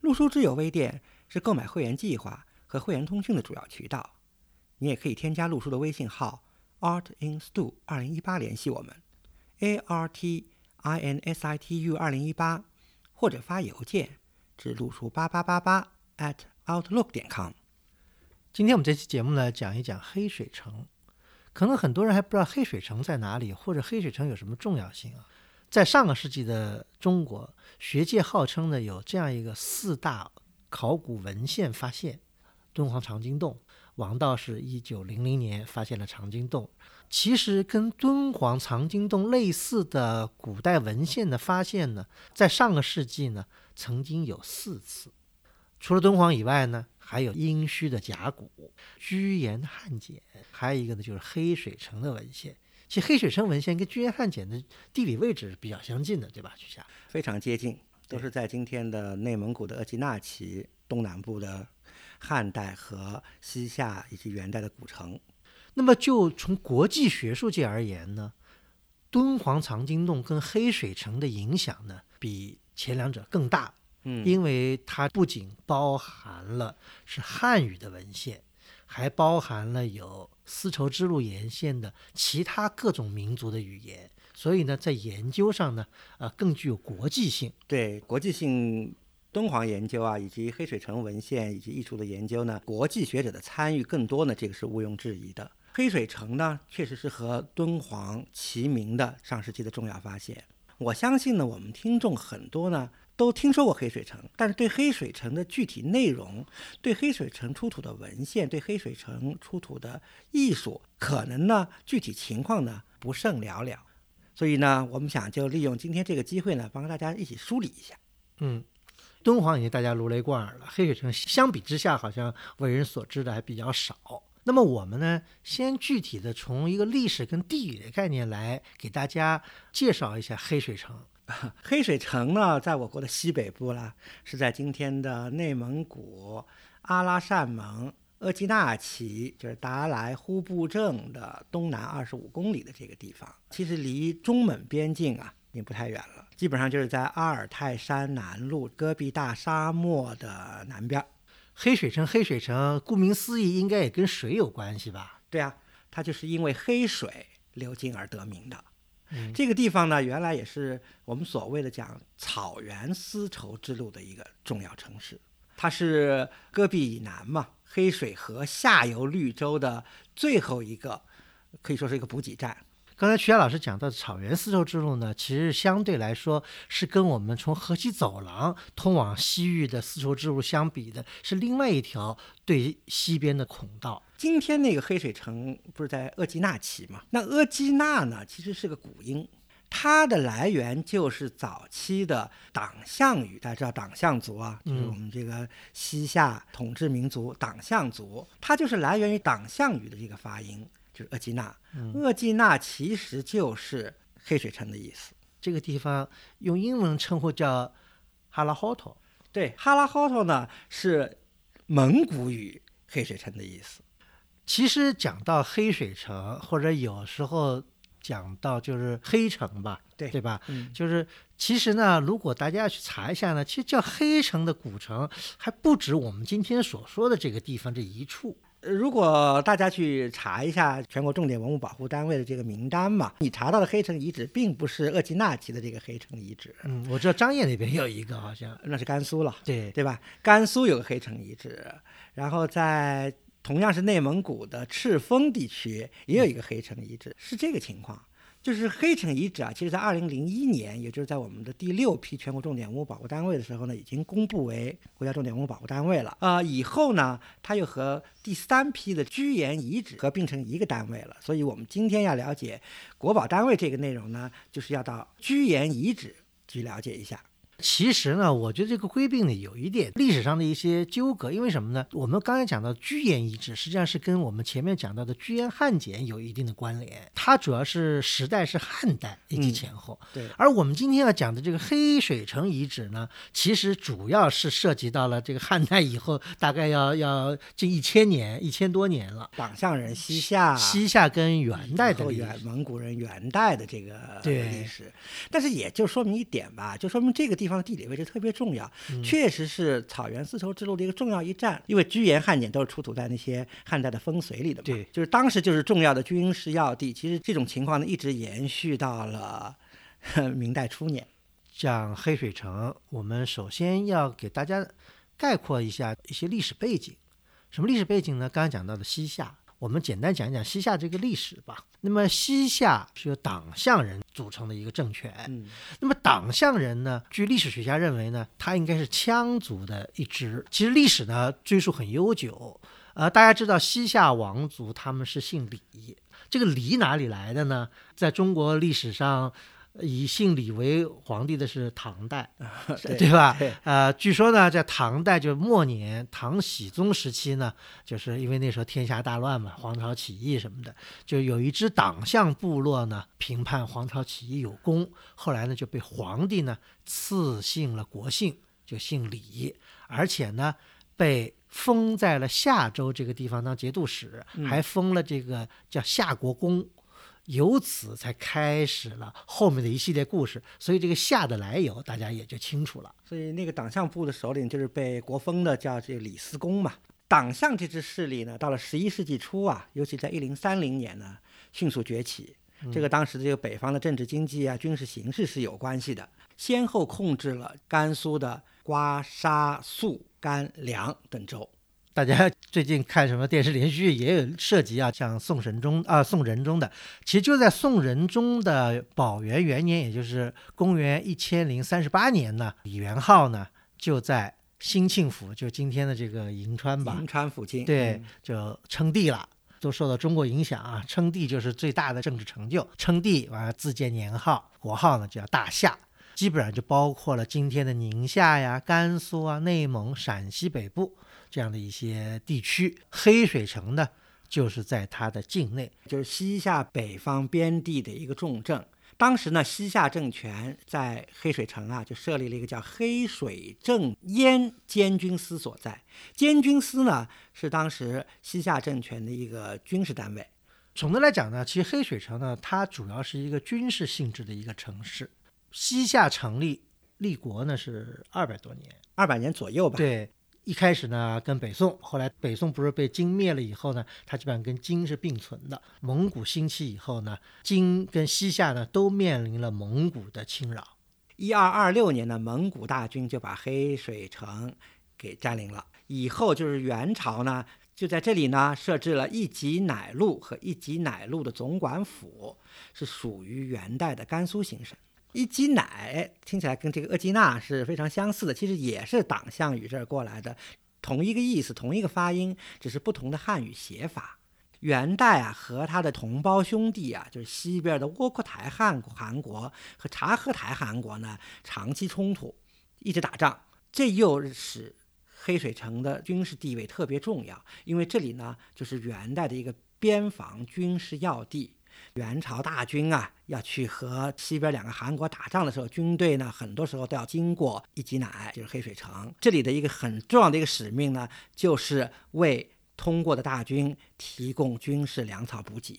陆书之友微店是购买会员计划和会员通讯的主要渠道。你也可以添加陆书的微信号 art in stu 二零一八联系我们，a r t i n s i t u 二零一八，或者发邮件至陆书八八八八 at outlook 点 com。今天我们这期节目呢，讲一讲黑水城。可能很多人还不知道黑水城在哪里，或者黑水城有什么重要性啊？在上个世纪的中国，学界号称呢有这样一个四大考古文献发现：敦煌长经洞。王道士一九零零年发现了长经洞。其实跟敦煌长经洞类似的古代文献的发现呢，在上个世纪呢曾经有四次。除了敦煌以外呢，还有殷墟的甲骨、居延汉简，还有一个呢就是黑水城的文献。其实黑水城文献跟居延汉简的地理位置比较相近的，对吧？曲霞非常接近，都是在今天的内蒙古的额济纳旗东南部的汉代和西夏以及元代的古城。那么就从国际学术界而言呢，敦煌藏经洞跟黑水城的影响呢，比前两者更大。嗯，因为它不仅包含了是汉语的文献。还包含了有丝绸之路沿线的其他各种民族的语言，所以呢，在研究上呢，呃，更具有国际性。对国际性敦煌研究啊，以及黑水城文献以及艺术的研究呢，国际学者的参与更多呢，这个是毋庸置疑的。黑水城呢，确实是和敦煌齐名的上世纪的重要发现。我相信呢，我们听众很多呢。都听说过黑水城，但是对黑水城的具体内容、对黑水城出土的文献、对黑水城出土的艺术，可能呢具体情况呢不甚了了。所以呢，我们想就利用今天这个机会呢，帮大家一起梳理一下。嗯，敦煌已经大家如雷贯耳了，黑水城相比之下好像为人所知的还比较少。那么我们呢，先具体的从一个历史跟地理的概念来给大家介绍一下黑水城。黑水城呢，在我国的西北部啦，是在今天的内蒙古阿拉善盟额济纳旗，就是达莱呼布镇的东南二十五公里的这个地方。其实离中蒙边境啊，也不太远了，基本上就是在阿尔泰山南麓戈壁大沙漠的南边。黑水城，黑水城，顾名思义，应该也跟水有关系吧？对啊，它就是因为黑水流经而得名的。这个地方呢，原来也是我们所谓的讲草原丝绸之路的一个重要城市。它是戈壁以南嘛，黑水河下游绿洲的最后一个，可以说是一个补给站。刚才曲霞老师讲到的草原丝绸之路呢，其实相对来说是跟我们从河西走廊通往西域的丝绸之路相比的，是另外一条对西边的孔道。今天那个黑水城不是在额济纳旗吗？那额济纳呢，其实是个古音，它的来源就是早期的党项语。大家知道党项族啊，就是我们这个西夏统治民族党项族，它就是来源于党项语的这个发音。就是额济纳，额济纳其实就是黑水城的意思。这个地方用英文称呼叫哈拉霍托。对，哈拉霍托呢是蒙古语黑水城的意思。其实讲到黑水城，或者有时候讲到就是黑城吧，对对吧？嗯，就是其实呢，如果大家要去查一下呢，其实叫黑城的古城还不止我们今天所说的这个地方这一处。如果大家去查一下全国重点文物保护单位的这个名单嘛，你查到的黑城遗址并不是鄂济纳旗的这个黑城遗址。嗯，我知道张掖那边有一个，好像那是甘肃了，对对吧？甘肃有个黑城遗址，然后在同样是内蒙古的赤峰地区也有一个黑城遗址，是这个情况。就是黑城遗址啊，其实在二零零一年，也就是在我们的第六批全国重点文物保护单位的时候呢，已经公布为国家重点文物保护单位了。啊，以后呢，它又和第三批的居延遗址合并成一个单位了。所以我们今天要了解国保单位这个内容呢，就是要到居延遗址去了解一下。其实呢，我觉得这个归并呢有一点历史上的一些纠葛，因为什么呢？我们刚才讲到居延遗址，实际上是跟我们前面讲到的居延汉简有一定的关联。它主要是时代是汉代以及前后。对。而我们今天要讲的这个黑水城遗址呢，其实主要是涉及到了这个汉代以后，大概要要近一千年、一千多年了。党项人西夏，西夏跟元代的元蒙古人元代的这个历史，但是也就说明一点吧，就说明这个地。地方地理位置特别重要，确实是草原丝绸之路的一个重要一站。因为居延汉简都是出土在那些汉代的风随里的嘛，对，就是当时就是重要的军事要地。其实这种情况呢，一直延续到了 明代初年。讲黑水城，我们首先要给大家概括一下一些历史背景。什么历史背景呢？刚刚讲到的西夏。我们简单讲一讲西夏这个历史吧。那么西夏是由党项人组成的一个政权。嗯，那么党项人呢，据历史学家认为呢，他应该是羌族的一支。其实历史呢追溯很悠久。呃，大家知道西夏王族他们是姓李，这个李哪里来的呢？在中国历史上。以姓李为皇帝的是唐代，对吧？呃，据说呢，在唐代就末年，唐僖宗时期呢，就是因为那时候天下大乱嘛，黄巢起义什么的，就有一支党项部落呢，评判黄巢起义有功，后来呢就被皇帝呢赐姓了国姓，就姓李，而且呢被封在了夏州这个地方当节度使，还封了这个叫夏国公。由此才开始了后面的一系列故事，所以这个夏的来由大家也就清楚了。所以那个党项部的首领就是被国封的，叫这李司公嘛。党项这支势力呢，到了十一世纪初啊，尤其在一零三零年呢，迅速崛起。这个当时的这个北方的政治经济啊、军事形势是有关系的，先后控制了甘肃的瓜沙肃甘凉等州。大家最近看什么电视连续剧也有涉及啊，像宋神宗啊、宋仁宗的，其实就在宋仁宗的宝元元年，也就是公元一千零三十八年呢，李元昊呢就在兴庆府，就今天的这个银川吧，银川附近，对，就称帝了，都受到中国影响啊，称帝就是最大的政治成就，称帝完了自建年号，国号呢叫大夏，基本上就包括了今天的宁夏呀、甘肃啊、内蒙、陕西北部。这样的一些地区，黑水城呢，就是在它的境内，就是西夏北方边地的一个重镇。当时呢，西夏政权在黑水城啊，就设立了一个叫黑水镇燕监军司所在。监军司呢，是当时西夏政权的一个军事单位。总的来讲呢，其实黑水城呢，它主要是一个军事性质的一个城市。西夏成立立国呢是二百多年，二百年左右吧。对。一开始呢，跟北宋，后来北宋不是被金灭了以后呢，它基本上跟金是并存的。蒙古兴起以后呢，金跟西夏呢都面临了蒙古的侵扰。一二二六年呢，蒙古大军就把黑水城给占领了。以后就是元朝呢，就在这里呢设置了一级乃路和一级乃路的总管府，是属于元代的甘肃行省。一吉乃听起来跟这个额济纳是非常相似的，其实也是党项语这儿过来的，同一个意思，同一个发音，只是不同的汉语写法。元代啊，和他的同胞兄弟啊，就是西边的窝阔台汗汗国和察合台汗国呢，长期冲突，一直打仗，这又使黑水城的军事地位特别重要，因为这里呢，就是元代的一个边防军事要地。元朝大军啊，要去和西边两个韩国打仗的时候，军队呢，很多时候都要经过一吉乃，就是黑水城。这里的一个很重要的一个使命呢，就是为通过的大军提供军事粮草补给。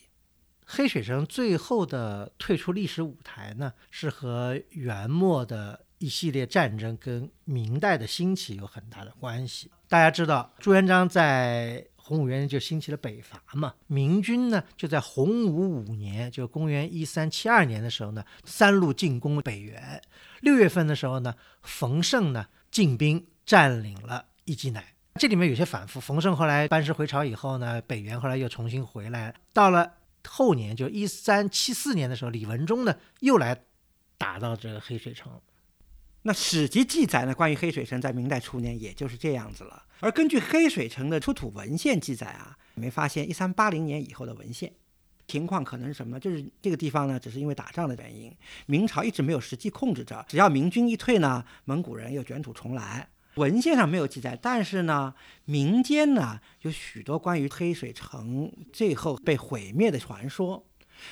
黑水城最后的退出历史舞台呢，是和元末的一系列战争跟明代的兴起有很大的关系。大家知道，朱元璋在。洪武元年就兴起了北伐嘛，明军呢就在洪武五年，就公元一三七二年的时候呢，三路进攻北元。六月份的时候呢，冯胜呢进兵占领了一济乃。这里面有些反复。冯胜后来班师回朝以后呢，北元后来又重新回来。到了后年，就一三七四年的时候，李文忠呢又来打到这个黑水城。那史籍记载呢，关于黑水城在明代初年也就是这样子了。而根据黑水城的出土文献记载啊，没发现一三八零年以后的文献。情况可能是什么呢？就是这个地方呢，只是因为打仗的原因，明朝一直没有实际控制着。只要明军一退呢，蒙古人又卷土重来。文献上没有记载，但是呢，民间呢有许多关于黑水城最后被毁灭的传说。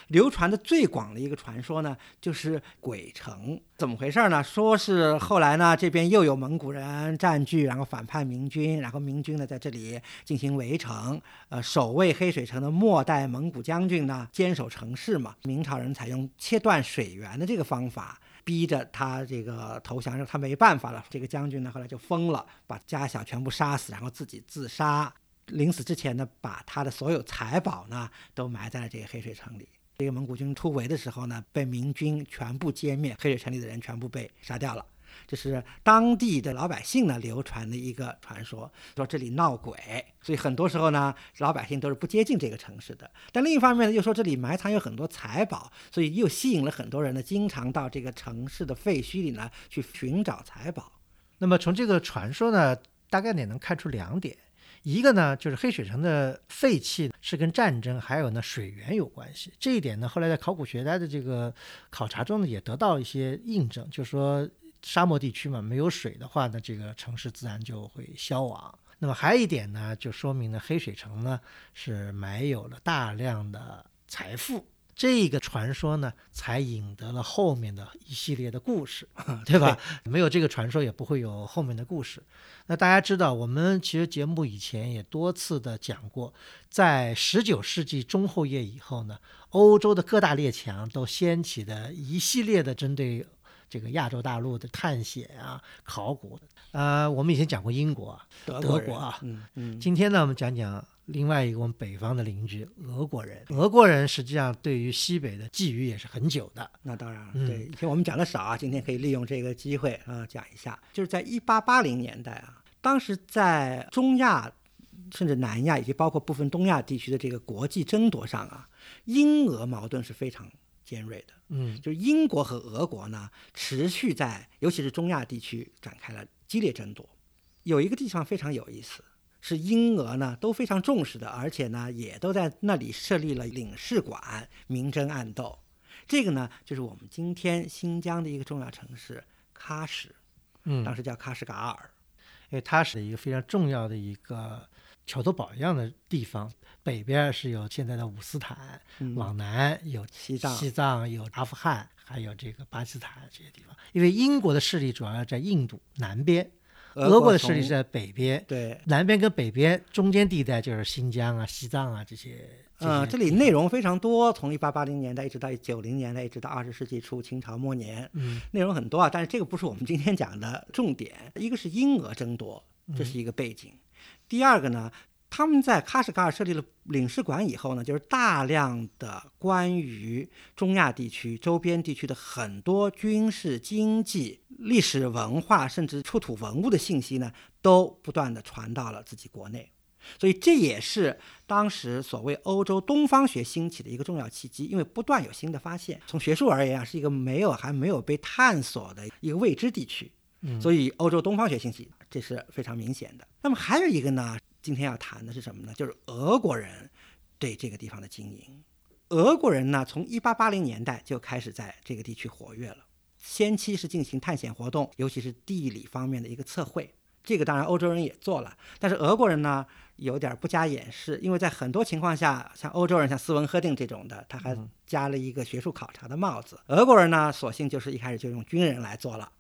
流传的最广的一个传说呢，就是鬼城。怎么回事呢？说是后来呢，这边又有蒙古人占据，然后反叛明军，然后明军呢在这里进行围城。呃，守卫黑水城的末代蒙古将军呢，坚守城市嘛。明朝人采用切断水源的这个方法，逼着他这个投降，让他没办法了。这个将军呢，后来就疯了，把家小全部杀死，然后自己自杀。临死之前呢，把他的所有财宝呢，都埋在了这个黑水城里。这个蒙古军突围的时候呢，被明军全部歼灭，黑水城里的人全部被杀掉了。这是当地的老百姓呢流传的一个传说，说这里闹鬼，所以很多时候呢，老百姓都是不接近这个城市的。但另一方面呢，又说这里埋藏有很多财宝，所以又吸引了很多人呢，经常到这个城市的废墟里呢去寻找财宝。那么从这个传说呢，大概也能看出两点。一个呢，就是黑水城的废弃是跟战争还有呢水源有关系。这一点呢，后来在考古学家的这个考察中呢，也得到一些印证，就是说沙漠地区嘛，没有水的话呢，这个城市自然就会消亡。那么还有一点呢，就说明呢，黑水城呢是埋有了大量的财富。这个传说呢，才引得了后面的一系列的故事，对吧？没有这个传说，也不会有后面的故事。那大家知道，我们其实节目以前也多次的讲过，在十九世纪中后叶以后呢，欧洲的各大列强都掀起的一系列的针对这个亚洲大陆的探险啊、考古。呃，我们以前讲过英国、德国啊，嗯嗯。今天呢，我们讲讲。另外一个我们北方的邻居俄国人，俄国人实际上对于西北的觊觎也是很久的。那当然了，对，以前我们讲的少啊，今天可以利用这个机会啊讲一下。就是在一八八零年代啊，当时在中亚，甚至南亚以及包括部分东亚地区的这个国际争夺上啊，英俄矛盾是非常尖锐的。嗯，就是英国和俄国呢，持续在尤其是中亚地区展开了激烈争夺。有一个地方非常有意思。是英俄呢都非常重视的，而且呢也都在那里设立了领事馆，明争暗斗。这个呢就是我们今天新疆的一个重要城市喀什，嗯，当时叫喀什噶尔，因为它是一个非常重要的一个桥头堡一样的地方。北边是有现在的五斯坦，往南有西藏，西藏有阿富汗，还有这个巴基斯坦这些地方。因为英国的势力主要在印度南边。俄国的势力是在北边，对，南边跟北边中间地带就是新疆啊、西藏啊这些。嗯，这里内容非常多，从一八八零年代一直到九零年代，一直到二十世纪初清朝末年，嗯，内容很多啊。但是这个不是我们今天讲的重点。一个是英俄争夺，这是一个背景。第二个呢？他们在喀什噶尔设立了领事馆以后呢，就是大量的关于中亚地区周边地区的很多军事、经济、历史文化，甚至出土文物的信息呢，都不断的传到了自己国内。所以这也是当时所谓欧洲东方学兴起的一个重要契机，因为不断有新的发现。从学术而言啊，是一个没有还没有被探索的一个未知地区。所以欧洲东方学兴起，这是非常明显的。那么还有一个呢？今天要谈的是什么呢？就是俄国人对这个地方的经营。俄国人呢，从一八八零年代就开始在这个地区活跃了。先期是进行探险活动，尤其是地理方面的一个测绘。这个当然欧洲人也做了，但是俄国人呢有点不加掩饰，因为在很多情况下，像欧洲人像斯文赫定这种的，他还加了一个学术考察的帽子。俄国人呢，索性就是一开始就用军人来做了。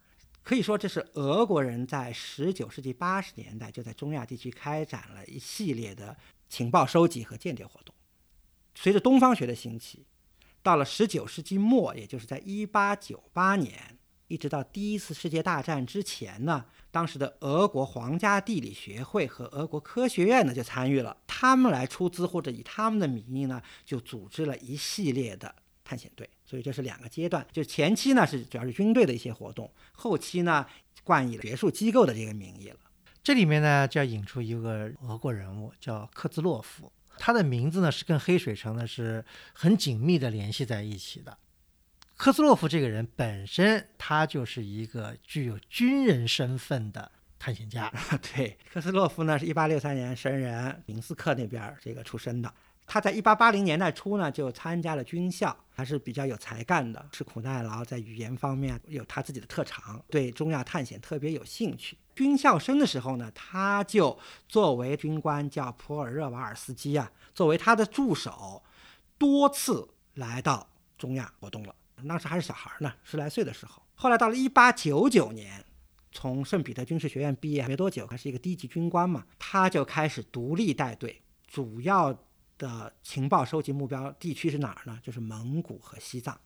可以说，这是俄国人在十九世纪八十年代就在中亚地区开展了一系列的情报收集和间谍活动。随着东方学的兴起，到了十九世纪末，也就是在一八九八年，一直到第一次世界大战之前呢，当时的俄国皇家地理学会和俄国科学院呢就参与了，他们来出资或者以他们的名义呢，就组织了一系列的。探险队，所以这是两个阶段，就前期呢是主要是军队的一些活动，后期呢冠以学术机构的这个名义了。这里面呢就要引出一个俄国人物，叫科兹洛夫，他的名字呢是跟黑水城呢是很紧密的联系在一起的。科兹洛夫这个人本身他就是一个具有军人身份的探险家。对，科兹洛夫呢是一八六三年生人，明斯克那边这个出生的。他在一八八零年代初呢，就参加了军校，还是比较有才干的，吃苦耐劳，在语言方面有他自己的特长，对中亚探险特别有兴趣。军校生的时候呢，他就作为军官叫普尔热瓦尔斯基啊，作为他的助手，多次来到中亚活动了。当时还是小孩呢，十来岁的时候。后来到了一八九九年，从圣彼得军事学院毕业没多久，还是一个低级军官嘛，他就开始独立带队，主要。的情报收集目标地区是哪儿呢？就是蒙古和西藏。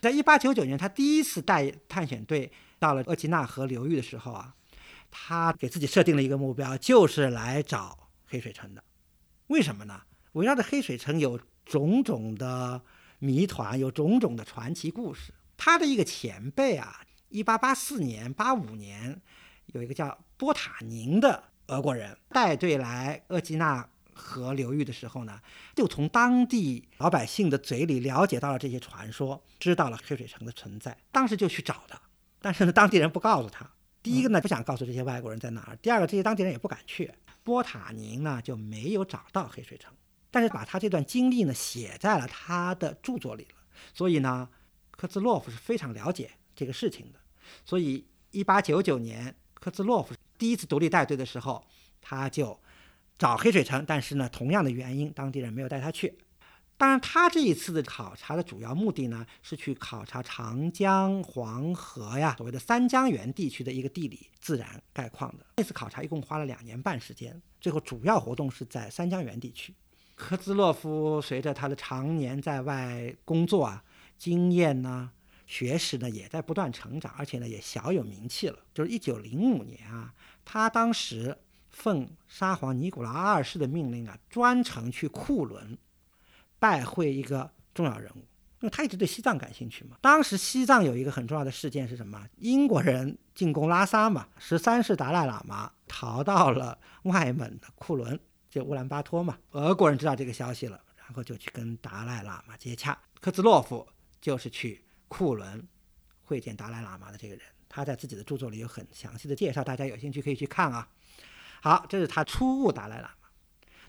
在一八九九年，他第一次带探险队到了额济纳河流域的时候啊，他给自己设定了一个目标，就是来找黑水城的。为什么呢？围绕着黑水城有种种的谜团，有种种的传奇故事。他的一个前辈啊，一八八四年、八五年，有一个叫波塔宁的俄国人带队来额济纳。河流域的时候呢，就从当地老百姓的嘴里了解到了这些传说，知道了黑水城的存在。当时就去找他，但是呢，当地人不告诉他。第一个呢，不想告诉这些外国人在哪儿；第二个，这些当地人也不敢去。波塔宁呢，就没有找到黑水城，但是把他这段经历呢写在了他的著作里了。所以呢，科兹洛夫是非常了解这个事情的。所以，一八九九年，科兹洛夫第一次独立带队的时候，他就。找黑水城，但是呢，同样的原因，当地人没有带他去。当然，他这一次的考察的主要目的呢，是去考察长江、黄河呀，所谓的三江源地区的一个地理自然概况的。这次考察一共花了两年半时间，最后主要活动是在三江源地区。科兹洛夫随着他的常年在外工作啊，经验呢、学识呢，也在不断成长，而且呢，也小有名气了。就是一九零五年啊，他当时。奉沙皇尼古拉二世的命令啊，专程去库伦拜会一个重要人物，因为他一直对西藏感兴趣嘛。当时西藏有一个很重要的事件是什么？英国人进攻拉萨嘛，十三世达赖喇嘛逃到了外蒙的库伦，就乌兰巴托嘛。俄国人知道这个消息了，然后就去跟达赖喇嘛接洽。科兹洛夫就是去库伦会见达赖喇嘛的这个人，他在自己的著作里有很详细的介绍，大家有兴趣可以去看啊。好，这是他初悟达赖喇嘛。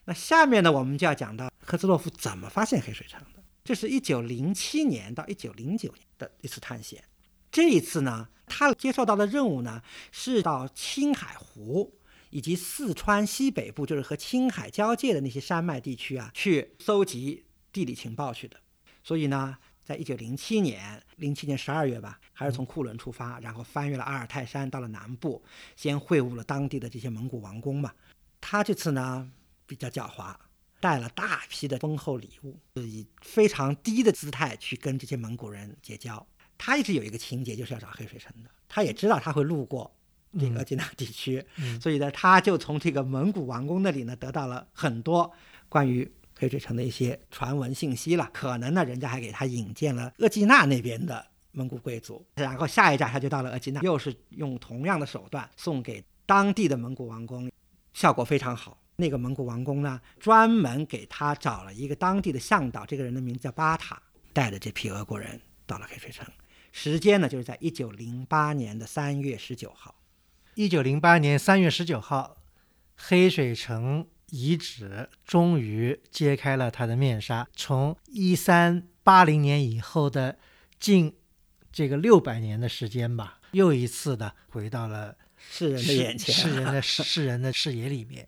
那下面呢，我们就要讲到科兹洛夫怎么发现黑水城的。这是一九零七年到一九零九年的一次探险。这一次呢，他接受到的任务呢，是到青海湖以及四川西北部，就是和青海交界的那些山脉地区啊，去搜集地理情报去的。所以呢。在一九零七年，零七年十二月吧，还是从库伦出发，然后翻越了阿尔泰山，到了南部，先会晤了当地的这些蒙古王公嘛。他这次呢比较狡猾，带了大批的丰厚礼物，以非常低的姿态去跟这些蒙古人结交。他一直有一个情节，就是要找黑水城的。他也知道他会路过这个吉纳地区，所以呢，他就从这个蒙古王公那里呢得到了很多关于。黑水城的一些传闻信息了，可能呢，人家还给他引荐了额济纳那边的蒙古贵族，然后下一站他就到了额济纳，又是用同样的手段送给当地的蒙古王公，效果非常好。那个蒙古王公呢，专门给他找了一个当地的向导，这个人的名字叫巴塔，带着这批俄国人到了黑水城，时间呢就是在一九零八年的三月十九号。一九零八年三月十九号，黑水城。遗址终于揭开了它的面纱。从一三八零年以后的近这个六百年的时间吧，又一次的回到了世人的眼前，世人的 世人的视野里面。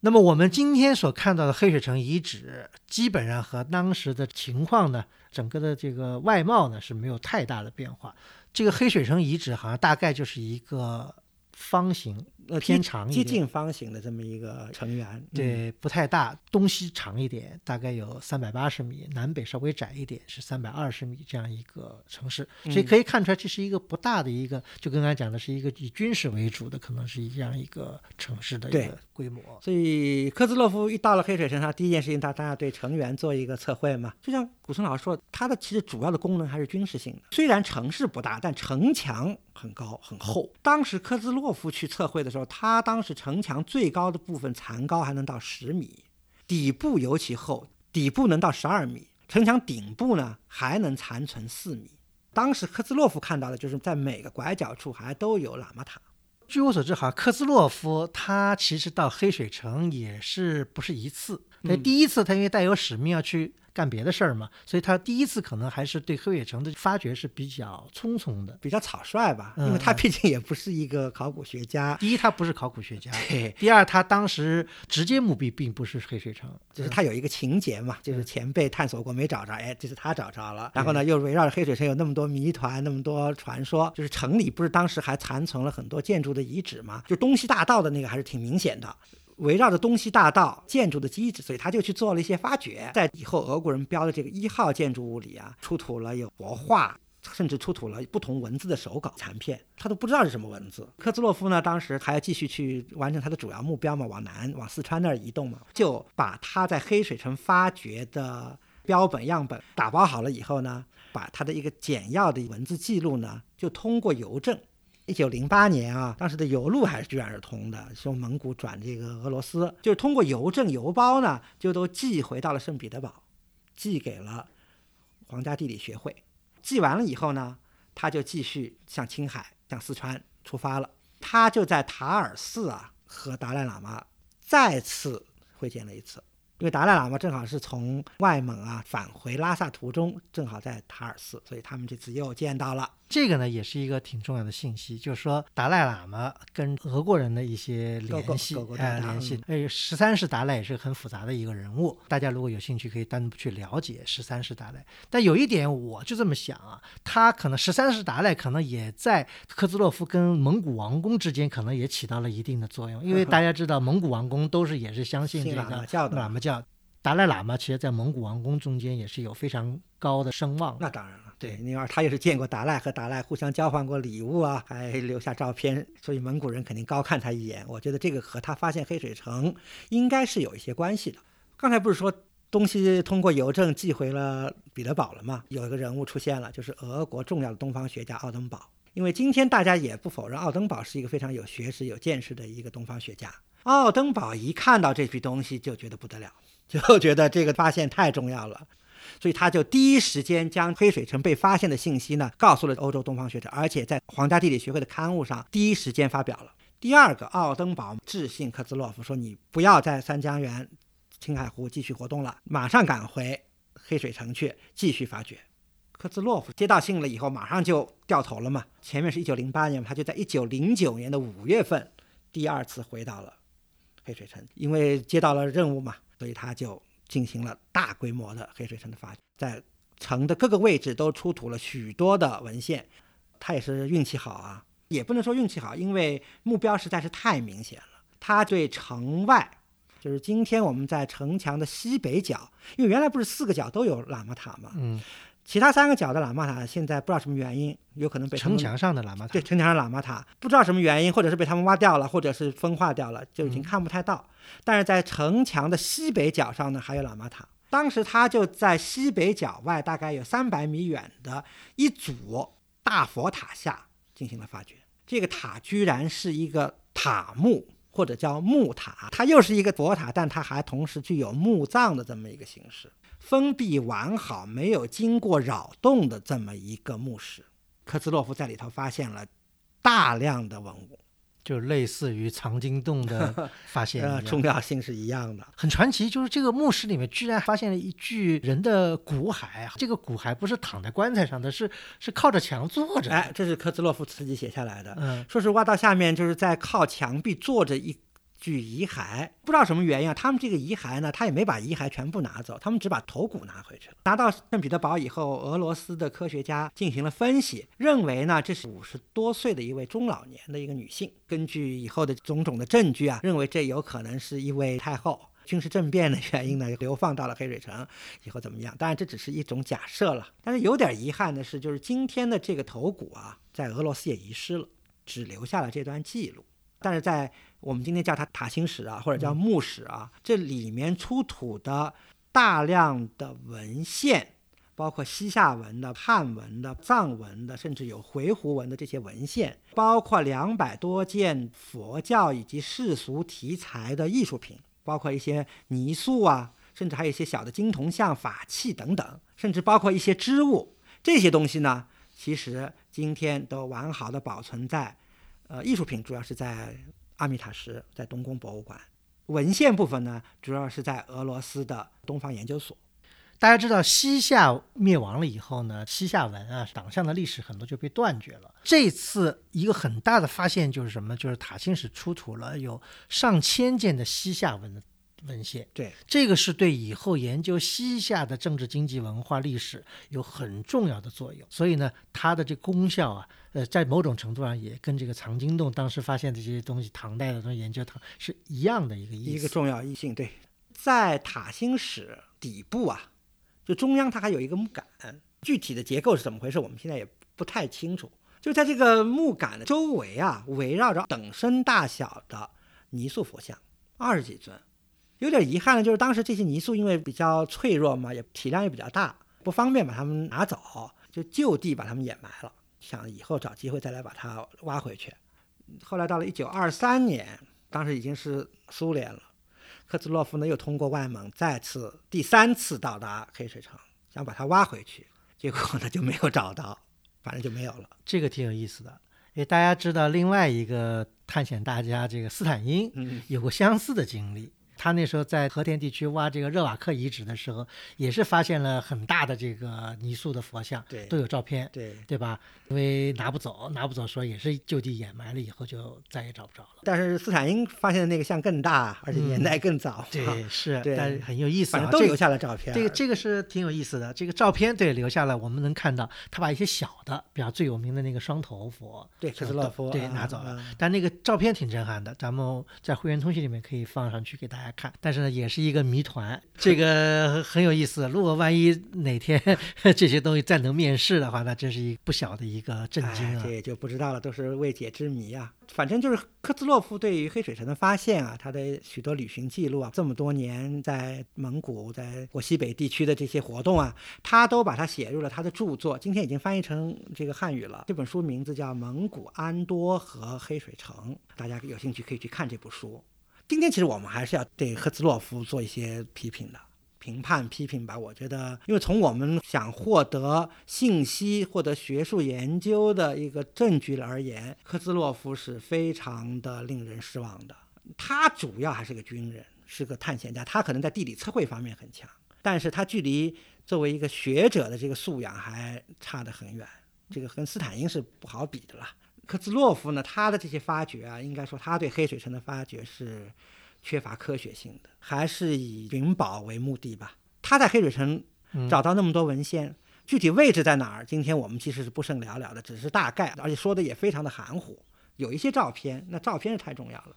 那么我们今天所看到的黑水城遗址，基本上和当时的情况呢，整个的这个外貌呢是没有太大的变化。这个黑水城遗址好像大概就是一个方形。呃，偏长接近方形的这么一个城垣，对，不太大，东西长一点，大概有三百八十米，南北稍微窄一点，是三百二十米这样一个城市，所以可以看出来，这是一个不大的一个，就跟刚才讲的是一个以军事为主的，可能是一样一个城市的一个规模。所以科兹洛夫一到了黑水城，他第一件事情，他当然对成员做一个测绘嘛。就像古村老师说，它的其实主要的功能还是军事性的，虽然城市不大，但城墙很高很厚。当时科兹洛夫去测绘的。时候他当时城墙最高的部分残高还能到十米，底部尤其厚，底部能到十二米，城墙顶部呢还能残存四米。当时科兹洛夫看到的就是在每个拐角处还都有喇嘛塔。据我所知，哈，科兹洛夫他其实到黑水城也是不是一次，那第一次他因为带有使命要去干别的事儿嘛，所以他第一次可能还是对黑水城的发掘是比较匆匆的。比较草率吧，嗯因为他毕竟也不是一个考古学家。第一，他不是考古学家；对，第二，他当时直接目的并不是黑水城，就是他有一个情节嘛，就是前辈探索过没找着，哎，这是他找着了。然后呢，又围绕着黑水城有那么多谜团，那么多传说，就是城里不是当时还残存了很多建筑的遗址嘛，就东西大道的那个还是挺明显的。围绕着东西大道建筑的基址，所以他就去做了一些发掘。在以后俄国人标的这个一号建筑物里啊，出土了有帛画，甚至出土了不同文字的手稿残片，他都不知道是什么文字。科兹洛夫呢，当时还要继续去完成他的主要目标嘛，往南往四川那儿移动嘛，就把他在黑水城发掘的标本样本打包好了以后呢，把他的一个简要的文字记录呢，就通过邮政。一九零八年啊，当时的邮路还是居然是通的，从蒙古转这个俄罗斯，就是通过邮政邮包呢，就都寄回到了圣彼得堡，寄给了皇家地理学会。寄完了以后呢，他就继续向青海、向四川出发了。他就在塔尔寺啊和达赖喇嘛再次会见了一次，因为达赖喇嘛正好是从外蒙啊返回拉萨途中，正好在塔尔寺，所以他们这次又见到了。这个呢也是一个挺重要的信息，就是说达赖喇嘛跟俄国人的一些联系勾勾勾勾，哎，搭搭联系。哎，十三世达赖也是很复杂的一个人物，大家如果有兴趣可以单独去了解十三世达赖。但有一点我就这么想啊，他可能十三世达赖可能也在科兹洛夫跟蒙古王宫之间可能也起到了一定的作用，因为大家知道蒙古王宫都是也是相信这个喇嘛教的喇嘛教。达赖喇嘛其实，在蒙古王宫中间也是有非常高的声望的。那当然了，对，因为他也是见过达赖，和达赖互相交换过礼物啊，还留下照片，所以蒙古人肯定高看他一眼。我觉得这个和他发现黑水城应该是有一些关系的。刚才不是说东西通过邮政寄回了彼得堡了吗？有一个人物出现了，就是俄国重要的东方学家奥登堡。因为今天大家也不否认奥登堡是一个非常有学识、有见识的一个东方学家。奥登堡一看到这批东西就觉得不得了，就觉得这个发现太重要了。所以他就第一时间将黑水城被发现的信息呢告诉了欧洲东方学者，而且在皇家地理学会的刊物上第一时间发表了。第二个，奥登堡致信科兹洛夫说：“你不要在三江源、青海湖继续活动了，马上赶回黑水城去继续发掘。”科兹洛夫接到信了以后，马上就掉头了嘛。前面是一九零八年，他就在一九零九年的五月份第二次回到了黑水城，因为接到了任务嘛，所以他就进行了大规模的黑水城的发掘，在城的各个位置都出土了许多的文献。他也是运气好啊，也不能说运气好，因为目标实在是太明显了。他对城外，就是今天我们在城墙的西北角，因为原来不是四个角都有喇嘛塔嘛，嗯，其他三个角的喇嘛塔现在不知道什么原因，有可能被城墙上的喇嘛塔对，城墙上喇嘛塔不知道什么原因，或者是被他们挖掉了，或者是风化掉了，就已经嗯看不太到。但是在城墙的西北角上呢，还有喇嘛塔。当时他就在西北角外大概有三百米远的一组大佛塔下进行了发掘。这个塔居然是一个塔木，或者叫木塔，它又是一个佛塔，但它还同时具有墓葬的这么一个形式，封闭完好，没有经过扰动的这么一个墓室。科兹洛夫在里头发现了大量的文物，就类似于藏经洞的 发现呃，重要性是一样的。很传奇，就是这个墓室里面居然发现了一具人的骨骸，这个骨骸不是躺在棺材上的，是是靠着墙坐着的。哎，这是科兹洛夫自己写下来的，嗯，说是挖到下面就是在靠墙壁坐着一据遗骸，不知道什么原因啊，他们这个遗骸呢，他也没把遗骸全部拿走，他们只把头骨拿回去了。拿到圣彼得堡以后，俄罗斯的科学家进行了分析，认为呢这是五十多岁的一位中老年的一个女性。根据以后的种种的证据啊，认为这有可能是一位太后。军事政变的原因呢，流放到了黑水城，以后怎么样？当然这只是一种假设了。但是有点遗憾的是，就是今天的这个头骨啊，在俄罗斯也遗失了，只留下了这段记录。但是在我们今天叫它塔星史啊，或者叫墓史啊，这里面出土的大量的文献，包括西夏文的、汉文的、藏文的，甚至有回鹘文的这些文献，包括两百多件佛教以及世俗题材的艺术品，包括一些泥塑啊，甚至还有一些小的金铜像、法器等等，甚至包括一些织物，这些东西呢，其实今天都完好的保存在。呃，艺术品主要是在阿米塔什，在东宫博物馆。文献部分呢，主要是在俄罗斯的东方研究所。大家知道西夏灭亡了以后呢，西夏文啊，党项的历史很多就被断绝了。这次一个很大的发现就是什么？就是塔青史出土了有上千件的西夏文的文献。对，这个是对以后研究西夏的政治、经济、文化、历史有很重要的作用。所以呢，它的这功效啊，呃，在某种程度上也跟这个藏经洞当时发现的这些东西，唐代的东西研究它是一样的一个意思。一个重要异性。对，在塔辛史底部啊。就中央它还有一个木杆，具体的结构是怎么回事，我们现在也不太清楚。就在这个木杆的周围啊，围绕着等身大小的泥塑佛像，二十几尊。有点遗憾的就是当时这些泥塑因为比较脆弱嘛，也体量也比较大，不方便把它们拿走，就就地把它们掩埋了，想以后找机会再来把它挖回去。后来到了一九二三年，当时已经是苏联了。科兹洛夫呢，又通过外蒙再次、第三次到达黑水城，想把它挖回去，结果呢就没有找到，反正就没有了。这个挺有意思的，因为大家知道另外一个探险大家这个斯坦因，有过相似的经历。他那时候在和田地区挖这个热瓦克遗址的时候，也是发现了很大的这个泥塑的佛像，对，都有照片，对，对吧？因为拿不走，拿不走，说也是就地掩埋了，以后就再也找不着了。但是斯坦因发现的那个像更大，而且年代更早，对，是，对，但是很有意思，反正都留下了照片。这个这个是挺有意思的，这个照片对留下了，我们能看到他把一些小的，比方最有名的那个双头佛，对，克斯洛夫，对，拿走了。但那个照片挺震撼的，咱们在会员通讯里面可以放上去给大家看。但是呢，也是一个谜团，这个很有意思。如果万一哪天 这些东西再能面世的话，那真是一不小的一个震惊。这也就不知道了，都是未解之谜啊。反正就是科兹洛夫对于黑水城的发现啊，他的许多旅行记录啊，这么多年在蒙古、在我西北地区的这些活动啊，他都把它写入了他的著作。今天已经翻译成这个汉语了。这本书名字叫《蒙古安多和黑水城》，大家有兴趣可以去看这部书。今天其实我们还是要对赫兹洛夫做一些批评的。评判批评吧，我觉得，因为从我们想获得信息、获得学术研究的一个证据而言，科兹洛夫是非常的令人失望的。他主要还是个军人，是个探险家，他可能在地理测绘方面很强，但是他距离作为一个学者的这个素养还差得很远。这个跟斯坦因是不好比的了。科兹洛夫呢，他的这些发掘啊，应该说他对黑水城的发掘是。缺乏科学性的，还是以寻宝为目的吧。他在黑水城找到那么多文献，具体位置在哪儿？今天我们其实是不甚了了的，只是大概，而且说的也非常的含糊。有一些照片，那照片是太重要了。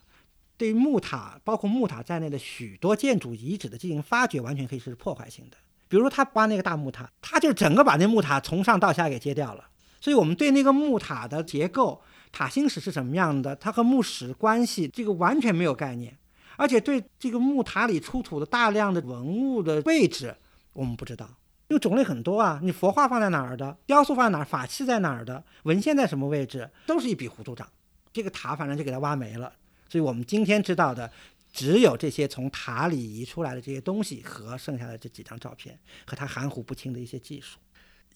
对于木塔，包括木塔在内的许多建筑遗址的进行发掘，完全可以是破坏性的。比如说他挖那个大木塔，他就整个把那木塔从上到下给揭掉了。所以我们对那个木塔的结构、塔心史是什么样的，它和木史关系，这个完全没有概念。而且对这个木塔里出土的大量的文物的位置，我们不知道，因为种类很多啊。你佛画放在哪儿的，雕塑放在哪儿，法器在哪儿的，文献在什么位置，都是一笔糊涂账。这个塔反正就给它挖没了。所以我们今天知道的，只有这些从塔里移出来的这些东西和剩下的这几张照片和它含糊不清的一些技术。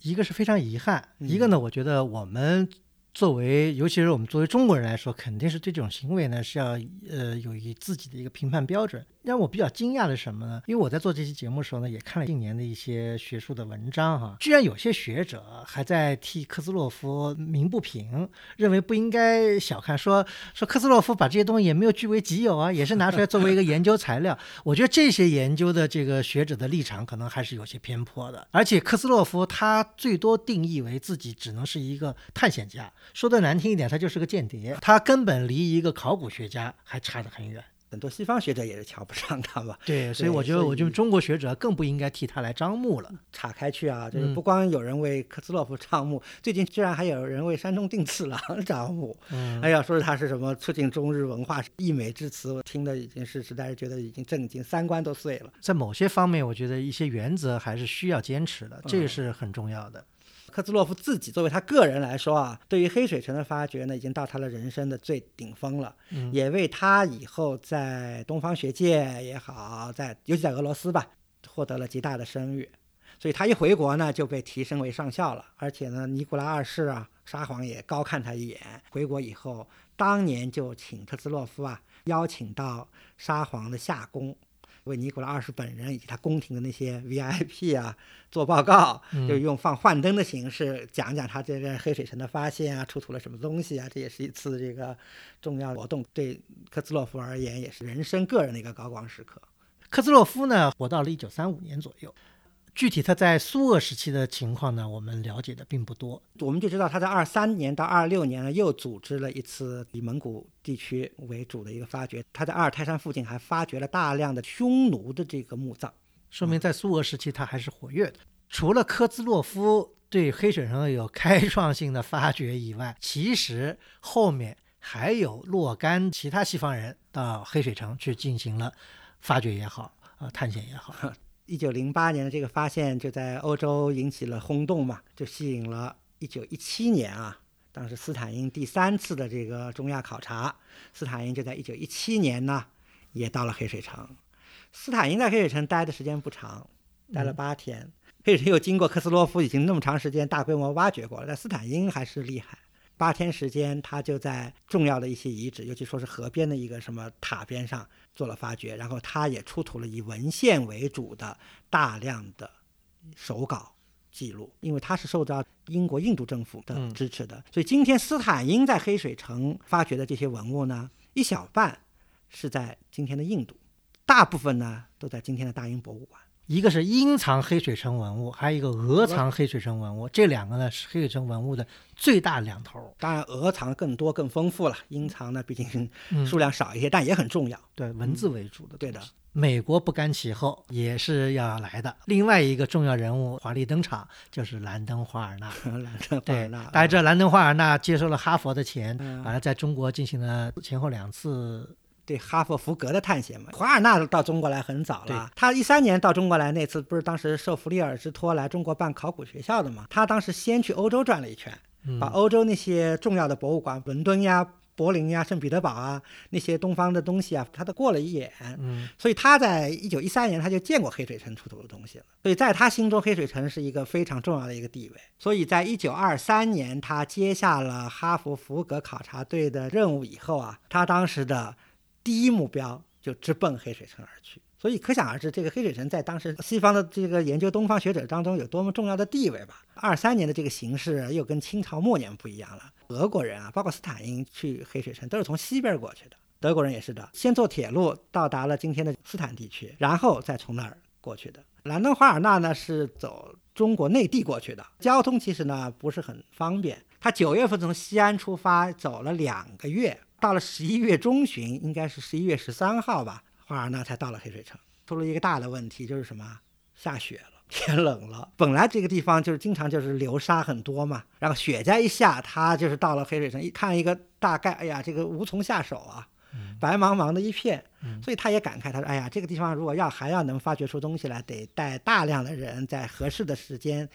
一个是非常遗憾，一个呢，我觉得我们。作为，尤其是我们作为中国人来说，肯定是对这种行为呢是要呃有一自己的一个评判标准。让我比较惊讶的是什么呢？因为我在做这期节目的时候呢，也看了近年的一些学术的文章哈，居然有些学者还在替科斯洛夫鸣不平，认为不应该小看，说说科斯洛夫把这些东西也没有据为己有啊，也是拿出来作为一个研究材料。我觉得这些研究的这个学者的立场可能还是有些偏颇的。而且科斯洛夫他最多定义为自己只能是一个探险家，说的难听一点，他就是个间谍，他根本离一个考古学家还差得很远。很多西方学者也是瞧不上他吧，对，所以我觉得，我觉得中国学者更不应该替他来张目了。岔开去啊，就是不光有人为科兹洛夫张目，最近居然还有人为山中定次郎 张目。哎呀，说是他是什么促进中日文化溢美之词，我听的已经是实在是觉得已经震惊，三观都碎了。在某些方面，我觉得一些原则还是需要坚持的，这个是很重要的。科兹洛夫自己作为他个人来说啊，对于黑水城的发掘呢，已经到他的人生的最顶峰了，也为他以后在东方学界也好，在尤其在俄罗斯吧，获得了极大的声誉。所以他一回国呢，就被提升为上校了，而且呢，尼古拉二世啊，沙皇也高看他一眼。回国以后，当年就请科兹洛夫啊邀请到沙皇的夏宫，为尼古拉二世本人以及他宫廷的那些 VIP 啊做报告，嗯就用放幻灯的形式讲讲他这个黑水城的发现啊，出土了什么东西啊，这也是一次这个重要活动，对科兹洛夫而言也是人生个人的一个高光时刻。科兹洛夫呢，活到了一九三五年左右。具体他在苏俄时期的情况呢，我们了解的并不多。我们就知道他在二三年到二六年呢，又组织了一次以蒙古地区为主的一个发掘。他在阿尔泰山附近还发掘了大量的匈奴的这个墓葬。说明在苏俄时期他还是活跃的。除了科兹洛夫对黑水城有开创性的发掘以外，其实后面还有若干其他西方人到黑水城去进行了发掘也好，呃，探险也好。一九零八年的这个发现就在欧洲引起了轰动嘛，就吸引了一九一七年啊，当时斯坦因第三次的这个中亚考察，斯坦因就在一九一七年呢也到了黑水城。斯坦因在黑水城待的时间不长，待了八天。黑水城又经过科斯洛夫已经那么长时间大规模挖掘过了，但斯坦因还是厉害。八天时间，他就在重要的一些遗址，尤其说是河边的一个什么塔边上做了发掘，然后他也出土了以文献为主的大量的手稿记录，因为他是受到英国印度政府的嗯支持的，所以今天斯坦因在黑水城发掘的这些文物呢，一小半是在今天的印度，大部分呢都在今天的大英博物馆。一个是阴藏黑水城文物，还有一个俄藏黑水城文物，这两个呢是黑水城文物的最大两头。当然，俄藏更多更丰富了，英藏呢毕竟嗯数量少一些，但也很重要。对，文字为主的。对的，美国不甘其后，也是要来的。另外一个重要人物华丽登场，就是兰登华尔纳。兰登华尔纳，，大家知道兰登华尔纳接受了哈佛的钱，嗯完了在中国进行了前后两次。对哈佛福格的探险嘛。华尔纳到中国来很早了，他一三年到中国来那次，不是当时受弗里尔之托来中国办考古学校的嘛？他当时先去欧洲转了一圈，嗯把欧洲那些重要的博物馆，伦敦呀、柏林呀、圣彼得堡啊那些东方的东西啊，他都过了一眼。嗯，所以他在一九一三年他就见过黑水城出土的东西了，所以在他心中黑水城是一个非常重要的一个地位。所以在一九二三年他接下了哈佛福格考察队的任务以后啊，他当时的第一目标就直奔黑水城而去。所以可想而知，这个黑水城在当时西方的这个研究东方学者当中有多么重要的地位吧。二三年的这个形势又跟清朝末年不一样了。俄国人啊，包括斯坦因去黑水城都是从西边过去的，德国人也是的，先坐铁路到达了今天的斯坦地区，然后再从那儿过去的。兰登华尔纳呢是走中国内地过去的，交通其实呢不是很方便。他九月份从西安出发，走了两个月，到了十一月中旬，应该是十一月十三号吧，华尔呢才到了黑水城。出了一个大的问题，就是什么？下雪了。天冷了，本来这个地方就是经常就是流沙很多嘛，然后雪再一下，他就是到了黑水城，一看一个大概，哎呀，这个无从下手啊，白茫茫的一片，所以他也感慨，他说，哎呀，这个地方如果要还要能发掘出东西来，得带大量的人在合适的时间，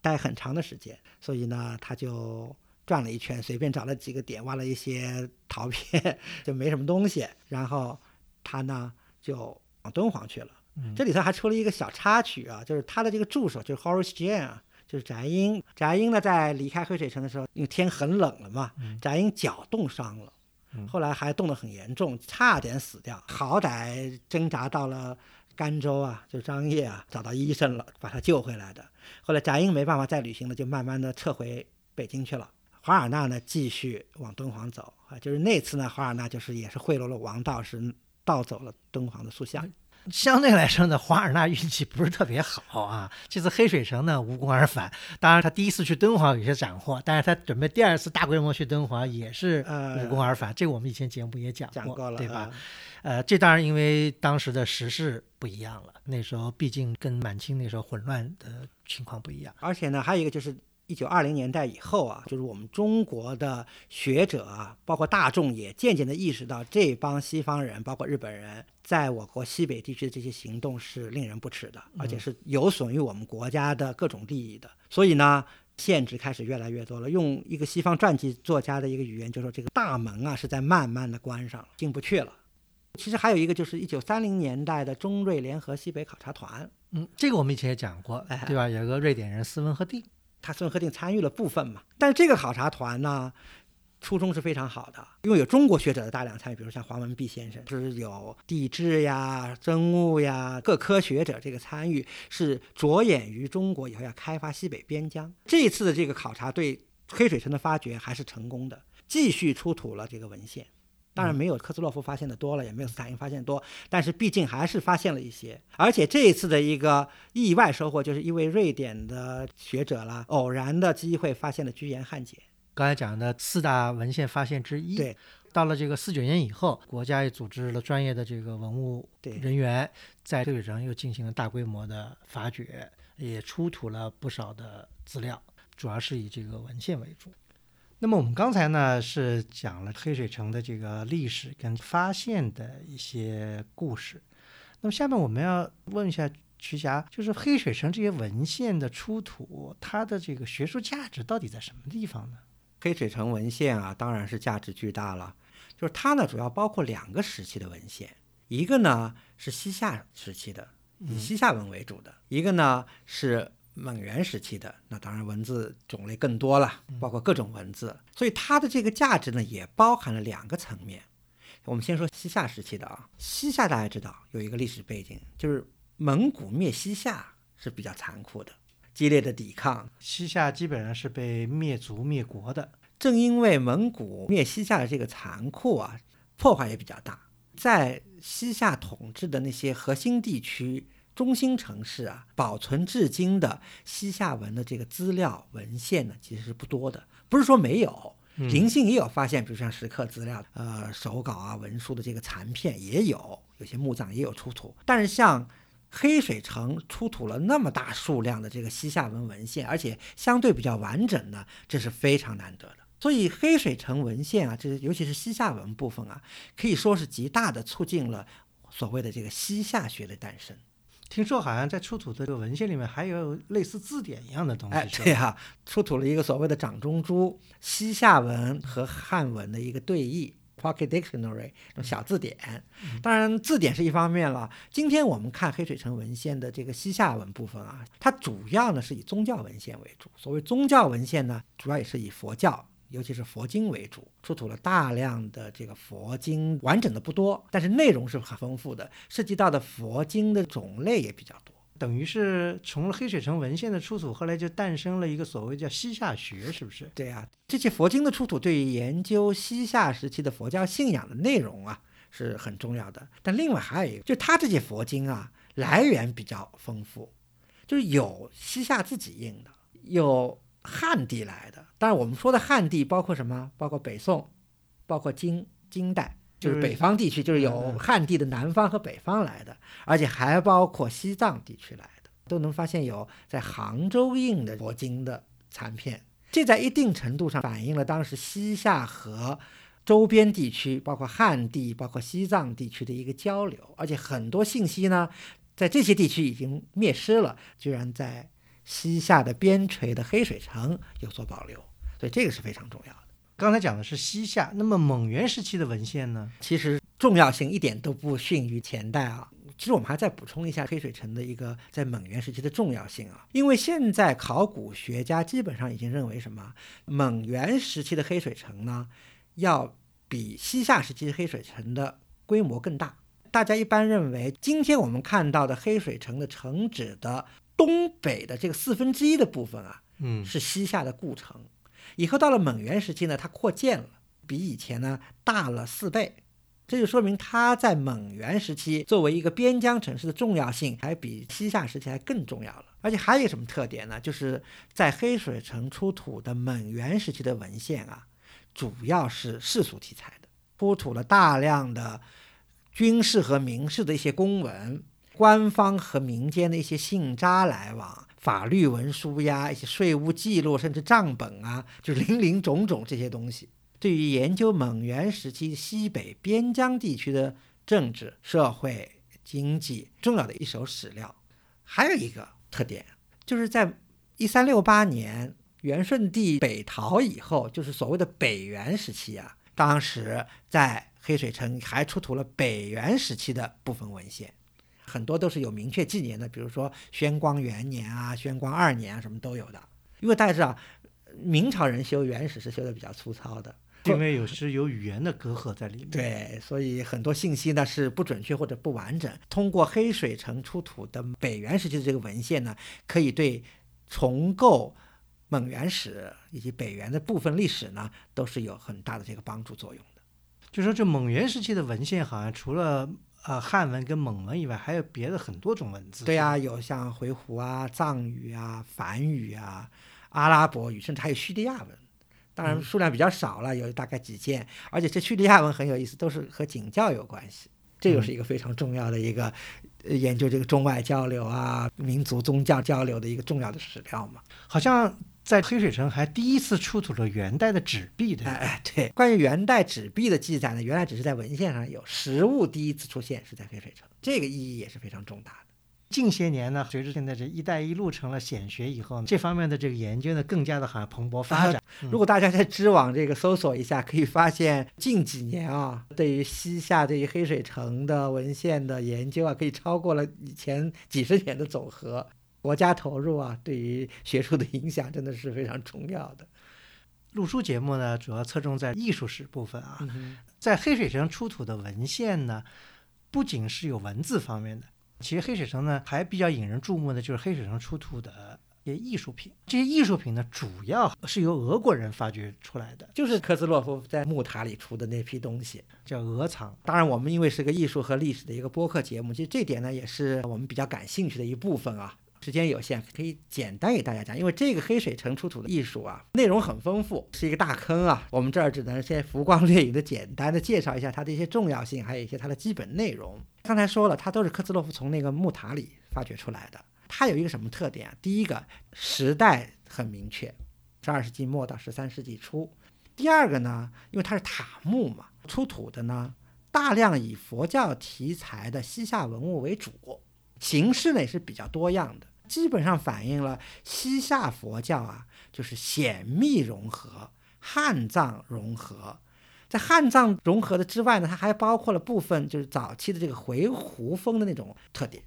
待很长的时间，所以呢，他就转了一圈，随便找了几个点，挖了一些陶片，就没什么东西，然后他呢就往敦煌去了。这里头还出了一个小插曲啊，就是他的这个助手就是 Horace Jane 啊，就是翟英。翟英呢在离开黑水城的时候，因为天很冷了嘛，翟英脚冻伤了，后来还冻得很严重，差点死掉，好歹挣扎到了甘州啊，就张掖啊，找到医生了，把他救回来的。后来翟英没办法再旅行了，就慢慢的撤回北京去了。华尔纳呢继续往敦煌走啊，就是那次呢，华尔纳就是也是贿赂了王道士，盗走了敦煌的塑像。相对来说呢，华尔纳运气不是特别好啊。这次黑水城呢无功而返，当然他第一次去敦煌有些斩获，但是他准备第二次大规模去敦煌也是呃无功而返。这个我们以前节目也讲过，讲过了，对吧？啊？呃，这当然因为当时的时势不一样了，那时候毕竟跟满清那时候混乱的情况不一样。而且呢，还有一个就是一九二零年代以后啊，就是我们中国的学者啊，包括大众也渐渐的意识到，这帮西方人，包括日本人，在我国西北地区的这些行动是令人不齿的，而且是有损于我们国家的各种利益的。所以呢。限制开始越来越多了。用一个西方传记作家的一个语言，就说这个大门啊是在慢慢的关上了，进不去了。其实还有一个就是一九三零年代的中瑞联合西北考察团，嗯，这个我们以前也讲过，哎对吧？有一个瑞典人斯文赫定，他孙鹤定参与了部分嘛，但是这个考察团呢，初衷是非常好的，因为有中国学者的大量参与，比如像黄文弼先生，就是有地质呀、生物呀各科学者这个参与，是着眼于中国以后要开发西北边疆。这次的这个考察对黑水城的发掘还是成功的，继续出土了这个文献。当然没有科兹洛夫发现的多了，也没有斯坦因发现多，但是毕竟还是发现了一些。而且这一次的一个意外收获，就是一位瑞典的学者啦，偶然的机会发现了居延汉简。刚才讲的四大文献发现之一。对，到了这个四九年以后，国家也组织了专业的这个文物对人员，在黑水城又进行了大规模的发掘，也出土了不少的资料，主要是以这个文献为主。那么我们刚才呢是讲了黑水城的这个历史跟发现的一些故事，那么下面我们要问一下徐霞，就是黑水城这些文献的出土，它的这个学术价值到底在什么地方呢？黑水城文献啊，当然是价值巨大了。就是它呢，主要包括两个时期的文献，一个呢是西夏时期的，以西夏文为主的；一个呢是蒙元时期的。那当然文字种类更多了，包括各种文字。所以它的这个价值呢，也包含了两个层面。我们先说西夏时期的啊，西夏大家知道有一个历史背景，就是蒙古灭西夏是比较残酷的，激烈的抵抗，西夏基本上是被灭族灭国的。正因为蒙古灭西夏的这个残酷啊，破坏也比较大，在西夏统治的那些核心地区、中心城市啊，保存至今的西夏文的这个资料文献呢，其实是不多的。不是说没有，零星也有发现，比如像石刻资料、呃手稿啊、文书的这个残片也有，有些墓葬也有出土，但是像。黑水城出土了那么大数量的这个西夏文文献，而且相对比较完整呢，这是非常难得的。所以黑水城文献啊，这尤其是西夏文部分啊，可以说是极大的促进了所谓的这个西夏学的诞生。听说好像在出土的这个文献里面还有类似字典一样的东西，哎，对呀、出土了一个所谓的掌中珠，西夏文和汉文的一个对译。Pocket Dictionary 这种小字典，当然字典是一方面了。今天我们看黑水城文献的这个西夏文部分啊，它主要呢是以宗教文献为主。所谓宗教文献呢，主要也是以佛教，尤其是佛经为主，出土了大量的这个佛经，完整的不多，但是内容是很丰富的，涉及到的佛经的种类也比较多。等于是从黑水城文献的出土，后来就诞生了一个所谓叫西夏学，是不是？对呀、这些佛经的出土对于研究西夏时期的佛教信仰的内容啊是很重要的。但另外还有一个，就它这些佛经啊来源比较丰富，就是有西夏自己印的，有汉地来的。当然，我们说的汉地包括什么？包括北宋，包括金金代。就是北方地区，就是有汉地的南方和北方来的，而且还包括西藏地区来的，都能发现有在杭州印的佛经的残片。这在一定程度上反映了当时西夏和周边地区，包括汉地、包括西藏地区的一个交流，而且很多信息呢，在这些地区已经灭失了，居然在西夏的边陲的黑水城有所保留，所以这个是非常重要的。刚才讲的是西夏，那么蒙元时期的文献呢？其实重要性一点都不逊于前代啊。其实我们还再补充一下黑水城的一个在蒙元时期的重要性啊，因为现在考古学家基本上已经认为什么，蒙元时期的黑水城呢，要比西夏时期的黑水城的规模更大。大家一般认为，今天我们看到的黑水城的城址的东北的这个四分之一的部分啊，嗯是西夏的故城。以后到了蒙元时期呢，它扩建了，比以前呢大了四倍。这就说明它在蒙元时期作为一个边疆城市的重要性，还比西夏时期还更重要了。而且还有什么特点呢？就是在黑水城出土的蒙元时期的文献啊，主要是世俗题材的，出土了大量的军事和民事的一些公文，官方和民间的一些信札来往，法律文书呀，一些税务记录，甚至账本啊，就林林总总这些东西，对于研究蒙元时期西北边疆地区的政治、社会、经济重要的一手史料。还有一个特点，就是在一三六八年元顺帝北逃以后，就是所谓的北元时期啊，当时在黑水城还出土了北元时期的部分文献。很多都是有明确纪年的，比如说宣光元年啊、宣光二年啊，什么都有的。因为大家知道，明朝人修元史是修的比较粗糙的，因为有时有语言的隔阂在里面。对，所以很多信息呢是不准确或者不完整。通过黑水城出土的北元时期的这个文献呢，可以对重构蒙元史以及北元的部分历史呢，都是有很大的这个帮助作用的。就说这蒙元时期的文献，好像除了呃汉文跟蒙文以外，还有别的很多种文字。对呀、有像回鹘啊、藏语啊、梵语啊、阿拉伯语，甚至还有叙利亚文。当然嗯数量比较少了，有大概几件，而且这叙利亚文很有意思，都是和景教有关系。这又是一个非常重要的一个呃研究这个中外交流啊、民族宗教交流的一个重要的史料嘛。好像在黑水城还第一次出土了元代的纸币，对吧？哎哎，对，关于元代纸币的记载呢，原来只是在文献上有，实物第一次出现是在黑水城，这个意义也是非常重大的。近些年呢，随着现在这“一带一路”成了显学以后呢，这方面的这个研究呢，更加的好像蓬勃发展。嗯如果大家在知网这个搜索一下，可以发现近几年啊，对于西夏、对于黑水城的文献的研究啊，可以超过了以前几十年的总和。国家投入啊，对于学术的影响真的是非常重要的。录书节目呢，主要侧重在艺术史部分啊。嗯在黑水城出土的文献呢，不仅是有文字方面的，其实黑水城呢还比较引人注目的就是黑水城出土的一些艺术品。这些艺术品呢，主要是由俄国人发掘出来的，就是科斯洛夫在木塔里出的那批东西。叫俄藏。当然，我们因为是个艺术和历史的一个播客节目，其实这点呢也是我们比较感兴趣的一部分啊。时间有限，可以简单给大家讲，因为这个黑水城出土的艺术啊，内容很丰富，是一个大坑啊。我们这儿只能先浮光掠影的简单的介绍一下它的一些重要性，还有一些它的基本内容。刚才说了，它都是科兹洛夫从那个木塔里发掘出来的。它有一个什么特点？第一个，时代很明确，十二世纪末到十三世纪初。第二个呢，因为它是塔木嘛，出土的呢大量以佛教题材的西夏文物为主，形式呢也是比较多样的，基本上反映了西夏佛教啊，就是显密融合、汉藏融合。在汉藏融合的之外呢，它还包括了部分就是早期的这个回鹘风的那种特点。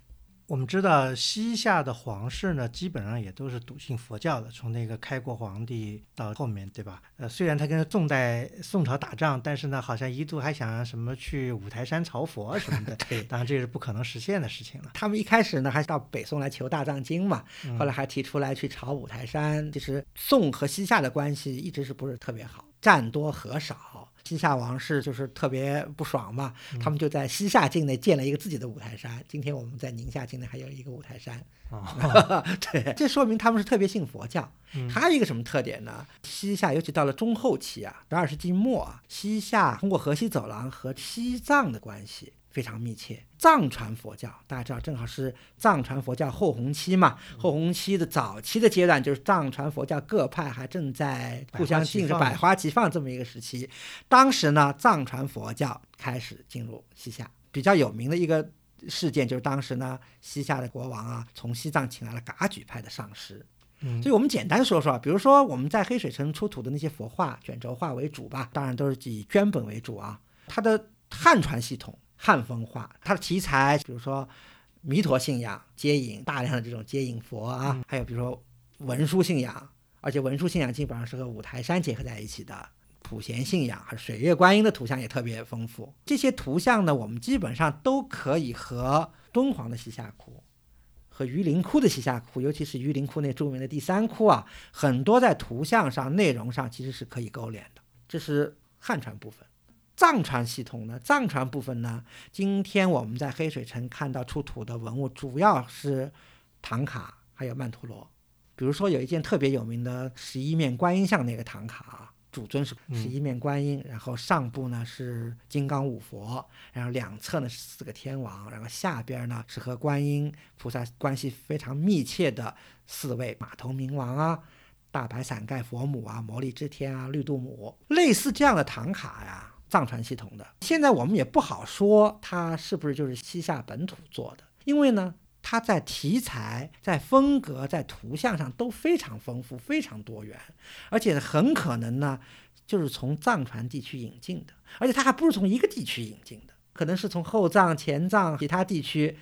我们知道西夏的皇室呢，基本上也都是笃信佛教的，从那个开国皇帝到后面，对吧？呃，虽然他跟宋代宋朝打仗，但是呢，好像一度还想什么去五台山朝佛什么的。对当然这是不可能实现的事情了。他们一开始呢，还是到北宋来求大藏经嘛，嗯后来还提出来去朝五台山。其实宋和西夏的关系一直是不是特别好，战多和少。西夏王室就是特别不爽嘛，他们就在西夏境内建了一个自己的五台山。今天我们在宁夏境内还有一个五台山，啊，对，这说明他们是特别信佛教。嗯还有一个什么特点呢？西夏尤其到了中后期啊，十二世纪末啊，西夏通过河西走廊和西藏的关系非常密切。藏传佛教大家知道，正好是藏传佛教后弘期嘛。后弘期的早期的阶段，就是藏传佛教各派还正在互相竞争、百百花齐放这么一个时期。当时呢，藏传佛教开始进入西夏，比较有名的一个事件就是当时呢，西夏的国王啊，从西藏请来了噶举派的上师。嗯所以我们简单说说，比如说我们在黑水城出土的那些佛画、卷轴画为主吧，当然都是以绢本为主啊。它的汉传系统、汉风化，它的题材，比如说弥陀信仰、接引大量的这种接引佛啊，还有比如说文殊信仰，而且文殊信仰基本上是和五台山结合在一起的。普贤信仰还有水月观音的图像也特别丰富。这些图像呢，我们基本上都可以和敦煌的西夏窟和榆林窟的西夏窟，尤其是榆林窟那著名的第三窟啊，很多在图像上、内容上其实是可以勾连的。这是汉传部分。藏传系统呢，藏传部分呢，今天我们在黑水城看到出土的文物，主要是唐卡还有曼陀罗。比如说有一件特别有名的十一面观音像那个唐卡啊，主尊是嗯十一面观音，然后上部呢是金刚五佛，然后两侧呢是四个天王，然后下边呢是和观音菩萨关系非常密切的四位马头明王啊、大白伞盖佛母啊、魔力之天啊、绿度母，类似这样的唐卡呀，藏传系统的。现在我们也不好说它是不是就是西夏本土做的，因为呢。它在题材、在风格、在图像上都非常丰富、非常多元，而且很可能呢，就是从藏传地区引进的，而且它还不是从一个地区引进的，可能是从后藏、前藏其他地区。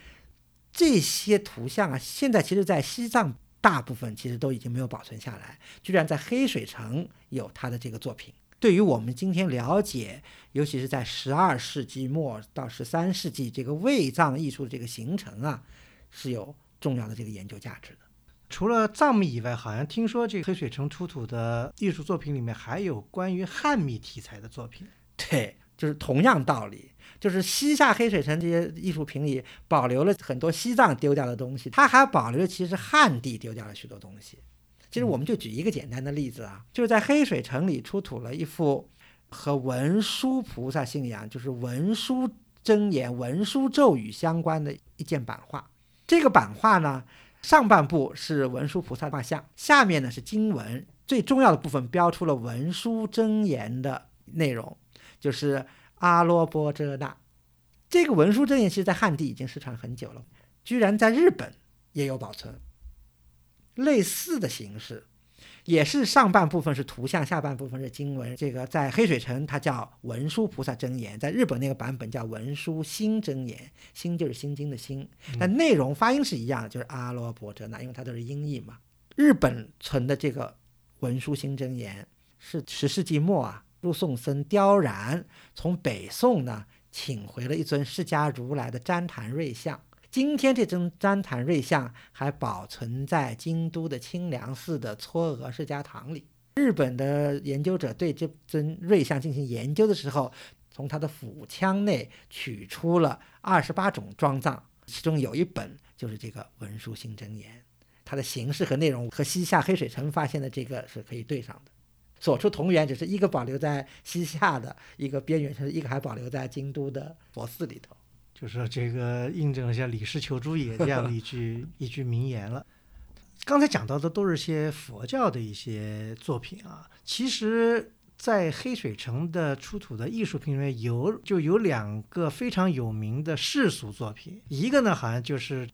这些图像啊，现在其实在西藏大部分其实都已经没有保存下来，居然在黑水城有它的这个作品。对于我们今天了解，尤其是在十二世纪末到十三世纪这个卫藏艺术的这个形成啊，是有重要的这个研究价值的。除了藏秘以外，好像听说这个黑水城出土的艺术作品里面还有关于汉秘题材的作品。对，就是同样道理，就是西夏黑水城这些艺术品里保留了很多西藏丢掉的东西，它还保留了其实汉地丢掉了许多东西。其实我们就举一个简单的例子啊，就是在黑水城里出土了一幅和文殊菩萨信仰，就是文殊真言、文殊咒语相关的一件版画。这个版画呢。上半部是文殊菩萨画像，下面呢是经文，最重要的部分标出了文殊真言的内容，就是阿罗波遮那。这个文殊真言其实在汉地已经失传很久了，居然在日本也有保存，类似的形式。也是上半部分是图像，下半部分是经文。这个在黑水城它叫文殊菩萨真言，在日本那个版本叫文殊心真言，心就是心经的心，但内容发音是一样的，就是阿罗伯遮那，因为它都是音译嘛。日本存的这个文殊心真言是十世纪末啊，入宋僧刁然从北宋呢请回了一尊释迦如来的旃檀瑞像。今天这尊旃檀瑞像还保存在京都的清凉寺的嵯峨释迦堂里。日本的研究者对这尊瑞像进行研究的时候，从他的腹腔内取出了二十八种装藏，其中有一本就是这个文殊心真言，它的形式和内容和西夏黑水城发现的这个是可以对上的。所出同源，只是一个保留在西夏的一个边缘城，一个还保留在京都的佛寺里头。就是这个印证了像李氏求诸也这样的一句 一句名言了。刚才讲到的都是些佛教的一些作品啊，其实，在黑水城的出土的艺术品里面有就有两个非常有名的世俗作品，一个呢好像就是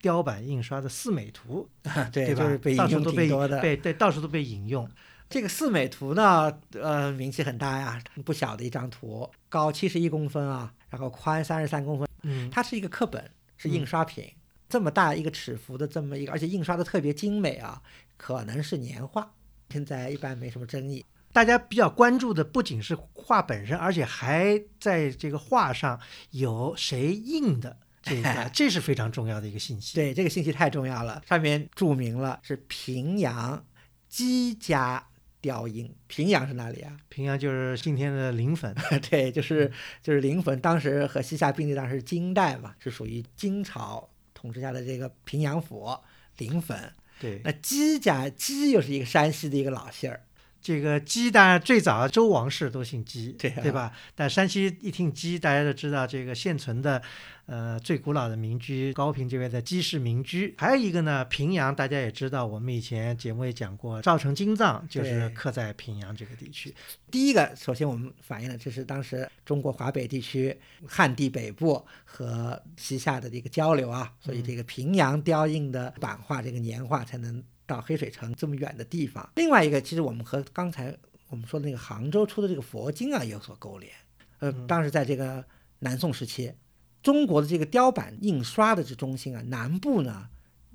雕版印刷的四美图，对吧？到处都被的，被对，到处都被引用。这个四美图呢，呃，名气很大呀，不小的一张图，高七十一公分啊。然后宽三十三公分，嗯，它是一个课本，是印刷品，这么大一个尺幅的这么一个，而且印刷的特别精美啊，可能是年画，现在一般没什么争议。大家比较关注的不仅是画本身，而且还在这个画上有谁印的，这个这是非常重要的一个信息。对，这个信息太重要了，上面注明了是平阳姬家。雕营，平阳是哪里啊？平阳就是今天的临汾，对，就是就是临汾，当时和西夏并立，当时金代嘛，是属于金朝统治下的这个平阳府临汾。对，那姬家姬又是一个山西的一个老姓儿。这个姬当然最早周王室都姓姬，对对吧？但山西一听姬，大家都知道这个现存的，呃，最古老的民居高平这边的姬氏民居。还有一个呢，平阳，大家也知道，我们以前节目也讲过，赵城金藏就是刻在平阳这个地区。第一个，首先我们反映了这是当时中国华北地区汉地北部和西夏的这个交流啊，所以这个平阳雕印的版画，这个年画才能。到黑水城这么远的地方，另外一个其实我们和刚才我们说的那个杭州出的这个佛经啊有所勾连。呃，当时在这个南宋时期，中国的这个雕版印刷的这中心啊，南部呢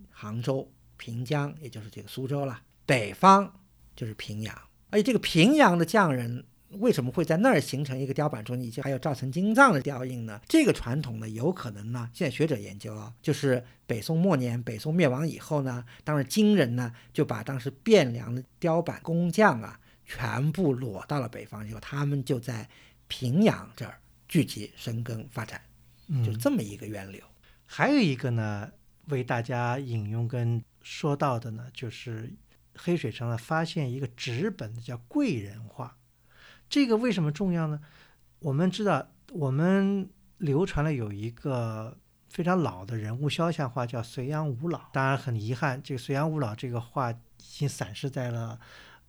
杭州、平江，也就是这个苏州了；北方就是平阳，而且这个平阳的匠人。为什么会在那儿形成一个雕版中以及还有造成金藏的雕印呢？这个传统呢，有可能呢，现在学者研究啊，就是北宋末年，北宋灭亡以后呢，当时金人呢就把当时汴梁的雕版工匠啊全部裸到了北方以后，他们就在平阳这儿聚集生根发展，就这么一个源流。还有一个呢，为大家引用跟说到的呢，就是黑水城呢发现一个纸本的叫贵人画。这个为什么重要呢？我们知道，我们流传了有一个非常老的人物肖像画，叫隋炀五老。当然很遗憾，这个隋炀五老这个画已经散失在了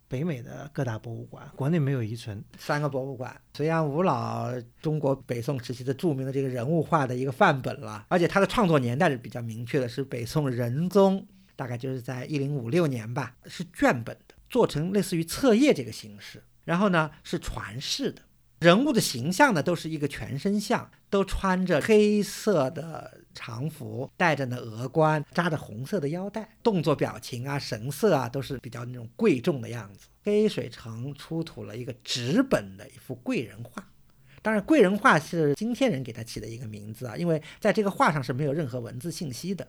北美的各大博物馆，国内没有遗存。三个博物馆，隋炀五老，中国北宋时期的著名的这个人物画的一个范本了。而且他的创作年代是比较明确的，是北宋仁宗，大概就是在一零五六年吧，是卷本的，做成类似于册页这个形式。然后呢，是传世的人物的形象呢，都是一个全身像，都穿着黑色的常服，戴着呢额冠，扎着红色的腰带，动作表情啊、神色啊都是比较那种贵重的样子。黑水城出土了一个纸本的一幅贵人画，当然贵人画是今天人给他起的一个名字啊，因为在这个画上是没有任何文字信息的。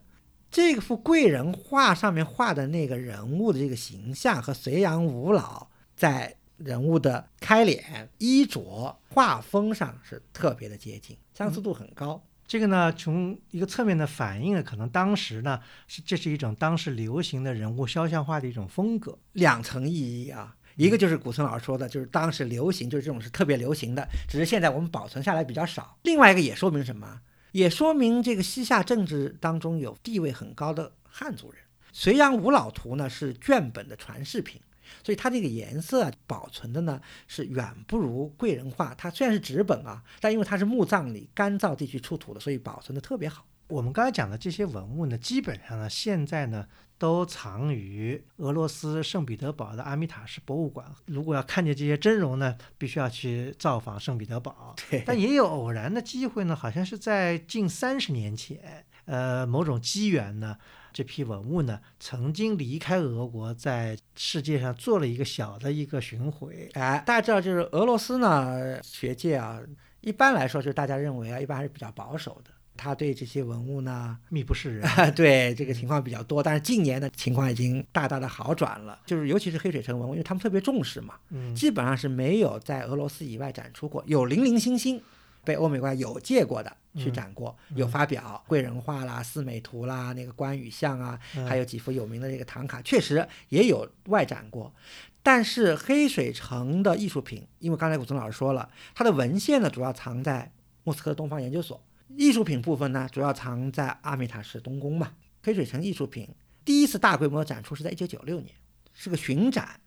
这幅贵人画上面画的那个人物的这个形象和隋炀五老在人物的开脸、衣着、画风上是特别的接近，相似度很高。这个呢，从一个侧面的反映了可能当时呢是这是一种当时流行的人物肖像画的一种风格。两层意义啊，一个就是古村老师说的，就是当时流行，就是这种是特别流行的，只是现在我们保存下来比较少。另外一个也说明什么？也说明这个西夏政治当中有地位很高的汉族人。隋炀五老图呢是卷本的传世品，所以它这个颜色保存的呢是远不如贵人画。它虽然是纸本啊，但因为它是墓葬里干燥地区出土的，所以保存的特别好。我们刚才讲的这些文物呢，基本上呢现在呢都藏于俄罗斯圣彼得堡的阿米塔什博物馆。如果要看见这些真容呢，必须要去造访圣彼得堡。对，但也有偶然的机会呢，好像是在近三十年前，呃，某种机缘呢，这批文物呢曾经离开俄国，在世界上做了一个小的一个巡回。哎，大家知道，就是俄罗斯呢，学界啊，一般来说就是大家认为啊，一般还是比较保守的。他对这些文物呢，密不示人。对这个情况比较多，但是近年的情况已经大大的好转了。就是尤其是黑水城文物，因为他们特别重视嘛，嗯基本上是没有在俄罗斯以外展出过，有零零星星被欧美国家有借过的去展过，有发表贵人画啦、四美图啦、那个关羽像啊，嗯还有几幅有名的这个唐卡，确实也有外展过。但是黑水城的艺术品，因为刚才古村老师说了，它的文献呢主要藏在莫斯科东方研究所，艺术品部分呢主要藏在阿米塔市东宫嘛。黑水城艺术品第一次大规模展出是在一九九六年，是个巡展，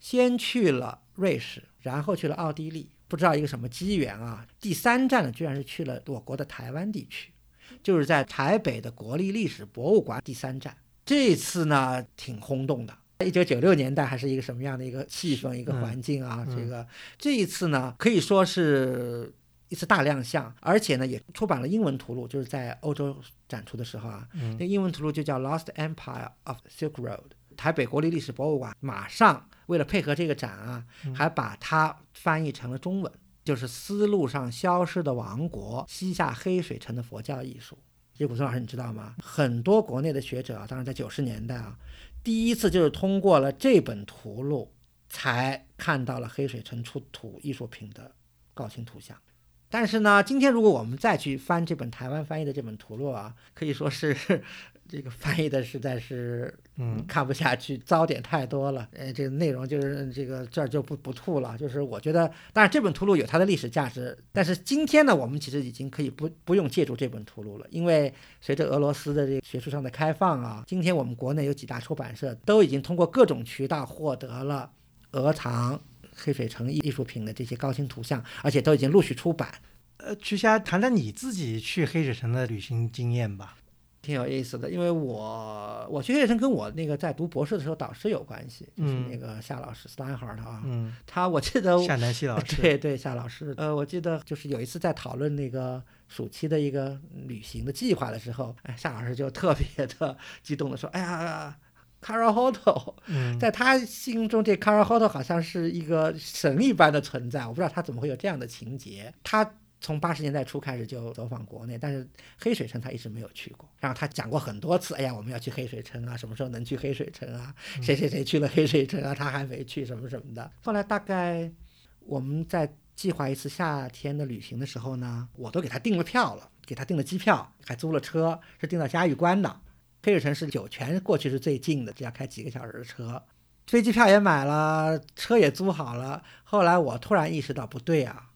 先去了瑞士，然后去了奥地利，不知道一个什么机缘啊，第三站呢居然是去了我国的台湾地区，就是在台北的国立历史博物馆第三站。这次呢挺轰动的。一九九六年代还是一个什么样的一个气氛、一个环境啊？嗯这个这一次呢，可以说是一次大亮相，而且呢也出版了英文图录，就是在欧洲展出的时候啊，嗯那英文图录就叫《Lost Empire of Silk Road》。台北国立历史博物馆马上为了配合这个展啊，嗯还把它翻译成了中文，就是丝路上消失的王国——西夏黑水城的佛教艺术。这古村老师，你知道吗？很多国内的学者啊，当然在九十年代啊，第一次就是通过了这本图录，才看到了黑水城出土艺术品的高清图像。但是呢，今天如果我们再去翻这本台湾翻译的这本图录啊，可以说是这个翻译的实在是嗯看不下去，糟点太多了。呃，这个内容就是这个这儿就不不吐了。就是我觉得，当然这本图录有它的历史价值，但是今天呢，我们其实已经可以不不用借助这本图录了，因为随着俄罗斯的这个学术上的开放啊，今天我们国内有几大出版社都已经通过各种渠道获得了俄藏。黑水城艺术品的这些高清图像，而且都已经陆续出版，呃，曲霞，谈谈你自己去黑水城的旅行经验吧。挺有意思的。因为我我学学生跟我那个在读博士的时候导师有关系，就是嗯那个夏老师 Steinhardt 啊，嗯，他我记得夏南希老师，对对，夏老师，呃，我记得就是有一次在讨论那个暑期的一个旅行的计划的时候，哎，夏老师就特别的 激动的说：“哎呀 c a r a h o t o 嗯，在他心中这 c a r a h o t o 好像是一个神一般的存在，我不知道他怎么会有这样的情节。他从八十年代初开始就走访国内，但是黑水城他一直没有去过。然后他讲过很多次，哎呀，我们要去黑水城啊，什么时候能去黑水城啊？谁谁谁去了黑水城啊，他还没去，什么什么的。后来大概我们在计划一次夏天的旅行的时候呢，我都给他订了票了，给他订了机票，还租了车，是订到嘉峪关的。黑水城是酒泉过去是最近的，只要开几个小时的车。飞机票也买了，车也租好了。后来我突然意识到不对啊，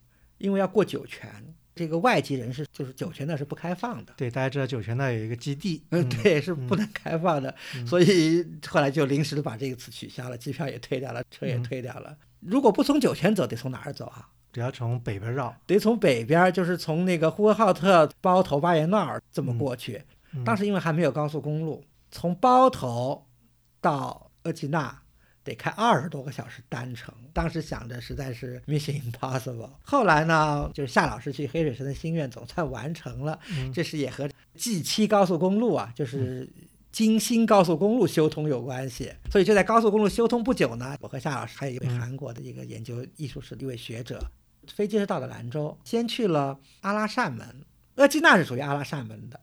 因为要过酒泉，这个外籍人士就是酒泉那是不开放的。对，大家知道酒泉那有一个基地，嗯，嗯，对，是不能开放的，嗯所以后来就临时的把这个词取消了，机票也退掉了，车也嗯退掉了。如果不从酒泉走，得从哪儿走啊？只要从北边绕，得从北边，就是从那个呼和浩特、包头、巴彦淖尔这么过去。嗯当时因为还没有高速公路，从包头到额济纳得开二十多个小时单程。当时想着实在是 mission impossible。后来呢，就是夏老师去黑水城的心愿总算完成了，嗯这是也和 G 七高速公路啊，就是。京新高速公路修通有关系，所以就在高速公路修通不久呢，我和夏老师还有一位嗯韩国的一个研究艺术史的一位学者，飞机是到了兰州，先去了阿拉善门，额济纳是属于阿拉善门的。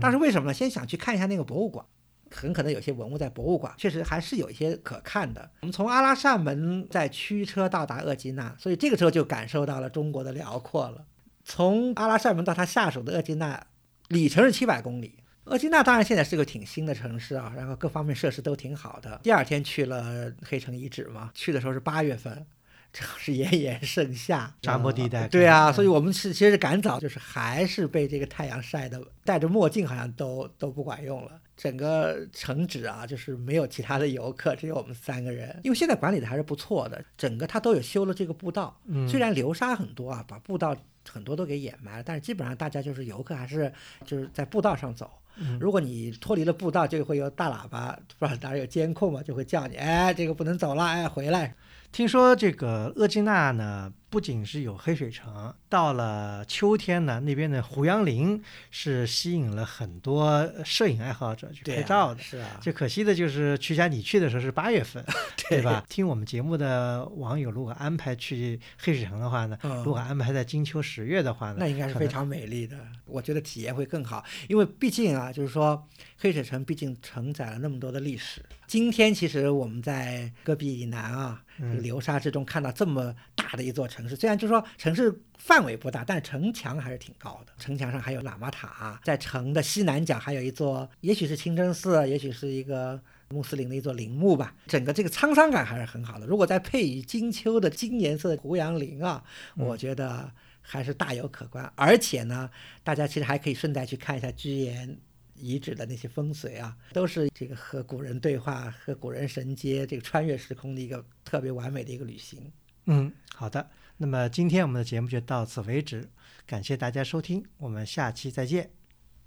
当时为什么呢？先想去看一下那个博物馆，很可能有些文物在博物馆，确实还是有一些可看的。我们从阿拉善门再驱车到达额济纳，所以这个时候就感受到了中国的辽阔了。从阿拉善门到它下属的额济纳，里程是七百公里。额济纳当然现在是个挺新的城市啊，然后各方面设施都挺好的。第二天去了黑城遗址嘛，去的时候是八月份，正好是炎炎盛夏，沙漠地带呃对啊，嗯所以我们是其实是赶早，就是还是被这个太阳晒的，戴着墨镜好像都都不管用了。整个城址啊，就是没有其他的游客，只有我们三个人。因为现在管理的还是不错的，整个它都有修了这个步道，嗯虽然流沙很多啊，把步道很多都给掩埋了，但是基本上大家就是游客还是就是在步道上走。嗯如果你脱离了步道，就会有大喇叭，不知道哪儿有监控嘛，就会叫你，哎，这个不能走了，哎，回来。听说这个额济纳呢，不仅是有黑水城，到了秋天呢，那边的胡杨林是吸引了很多摄影爱好者去拍照的。是啊，就可惜的就是，曲霞你去的时候是八月份，对吧？听我们节目的网友如果安排去黑水城的话呢，嗯如果安排在金秋十月的话呢，那应该是非常美丽的，我觉得体验会更好，因为毕竟啊，就是说黑水城毕竟承载了那么多的历史。今天其实我们在戈壁以南啊，这个嗯流沙之中看到这么大的一座城市，虽然就是说城市范围不大，但是城墙还是挺高的。城墙上还有喇嘛塔，在城的西南角还有一座，也许是清真寺，也许是一个。穆斯林的一座陵墓吧，整个这个沧桑感还是很好的。如果再配以金秋的金颜色的胡杨林啊，我觉得还是大有可观。而且呢，大家其实还可以顺带去看一下居延遗址的那些风水啊，都是这个和古人对话、和古人神接、这个穿越时空的一个特别完美的一个旅行。嗯，好的。那么今天我们的节目就到此为止，感谢大家收听，我们下期再见。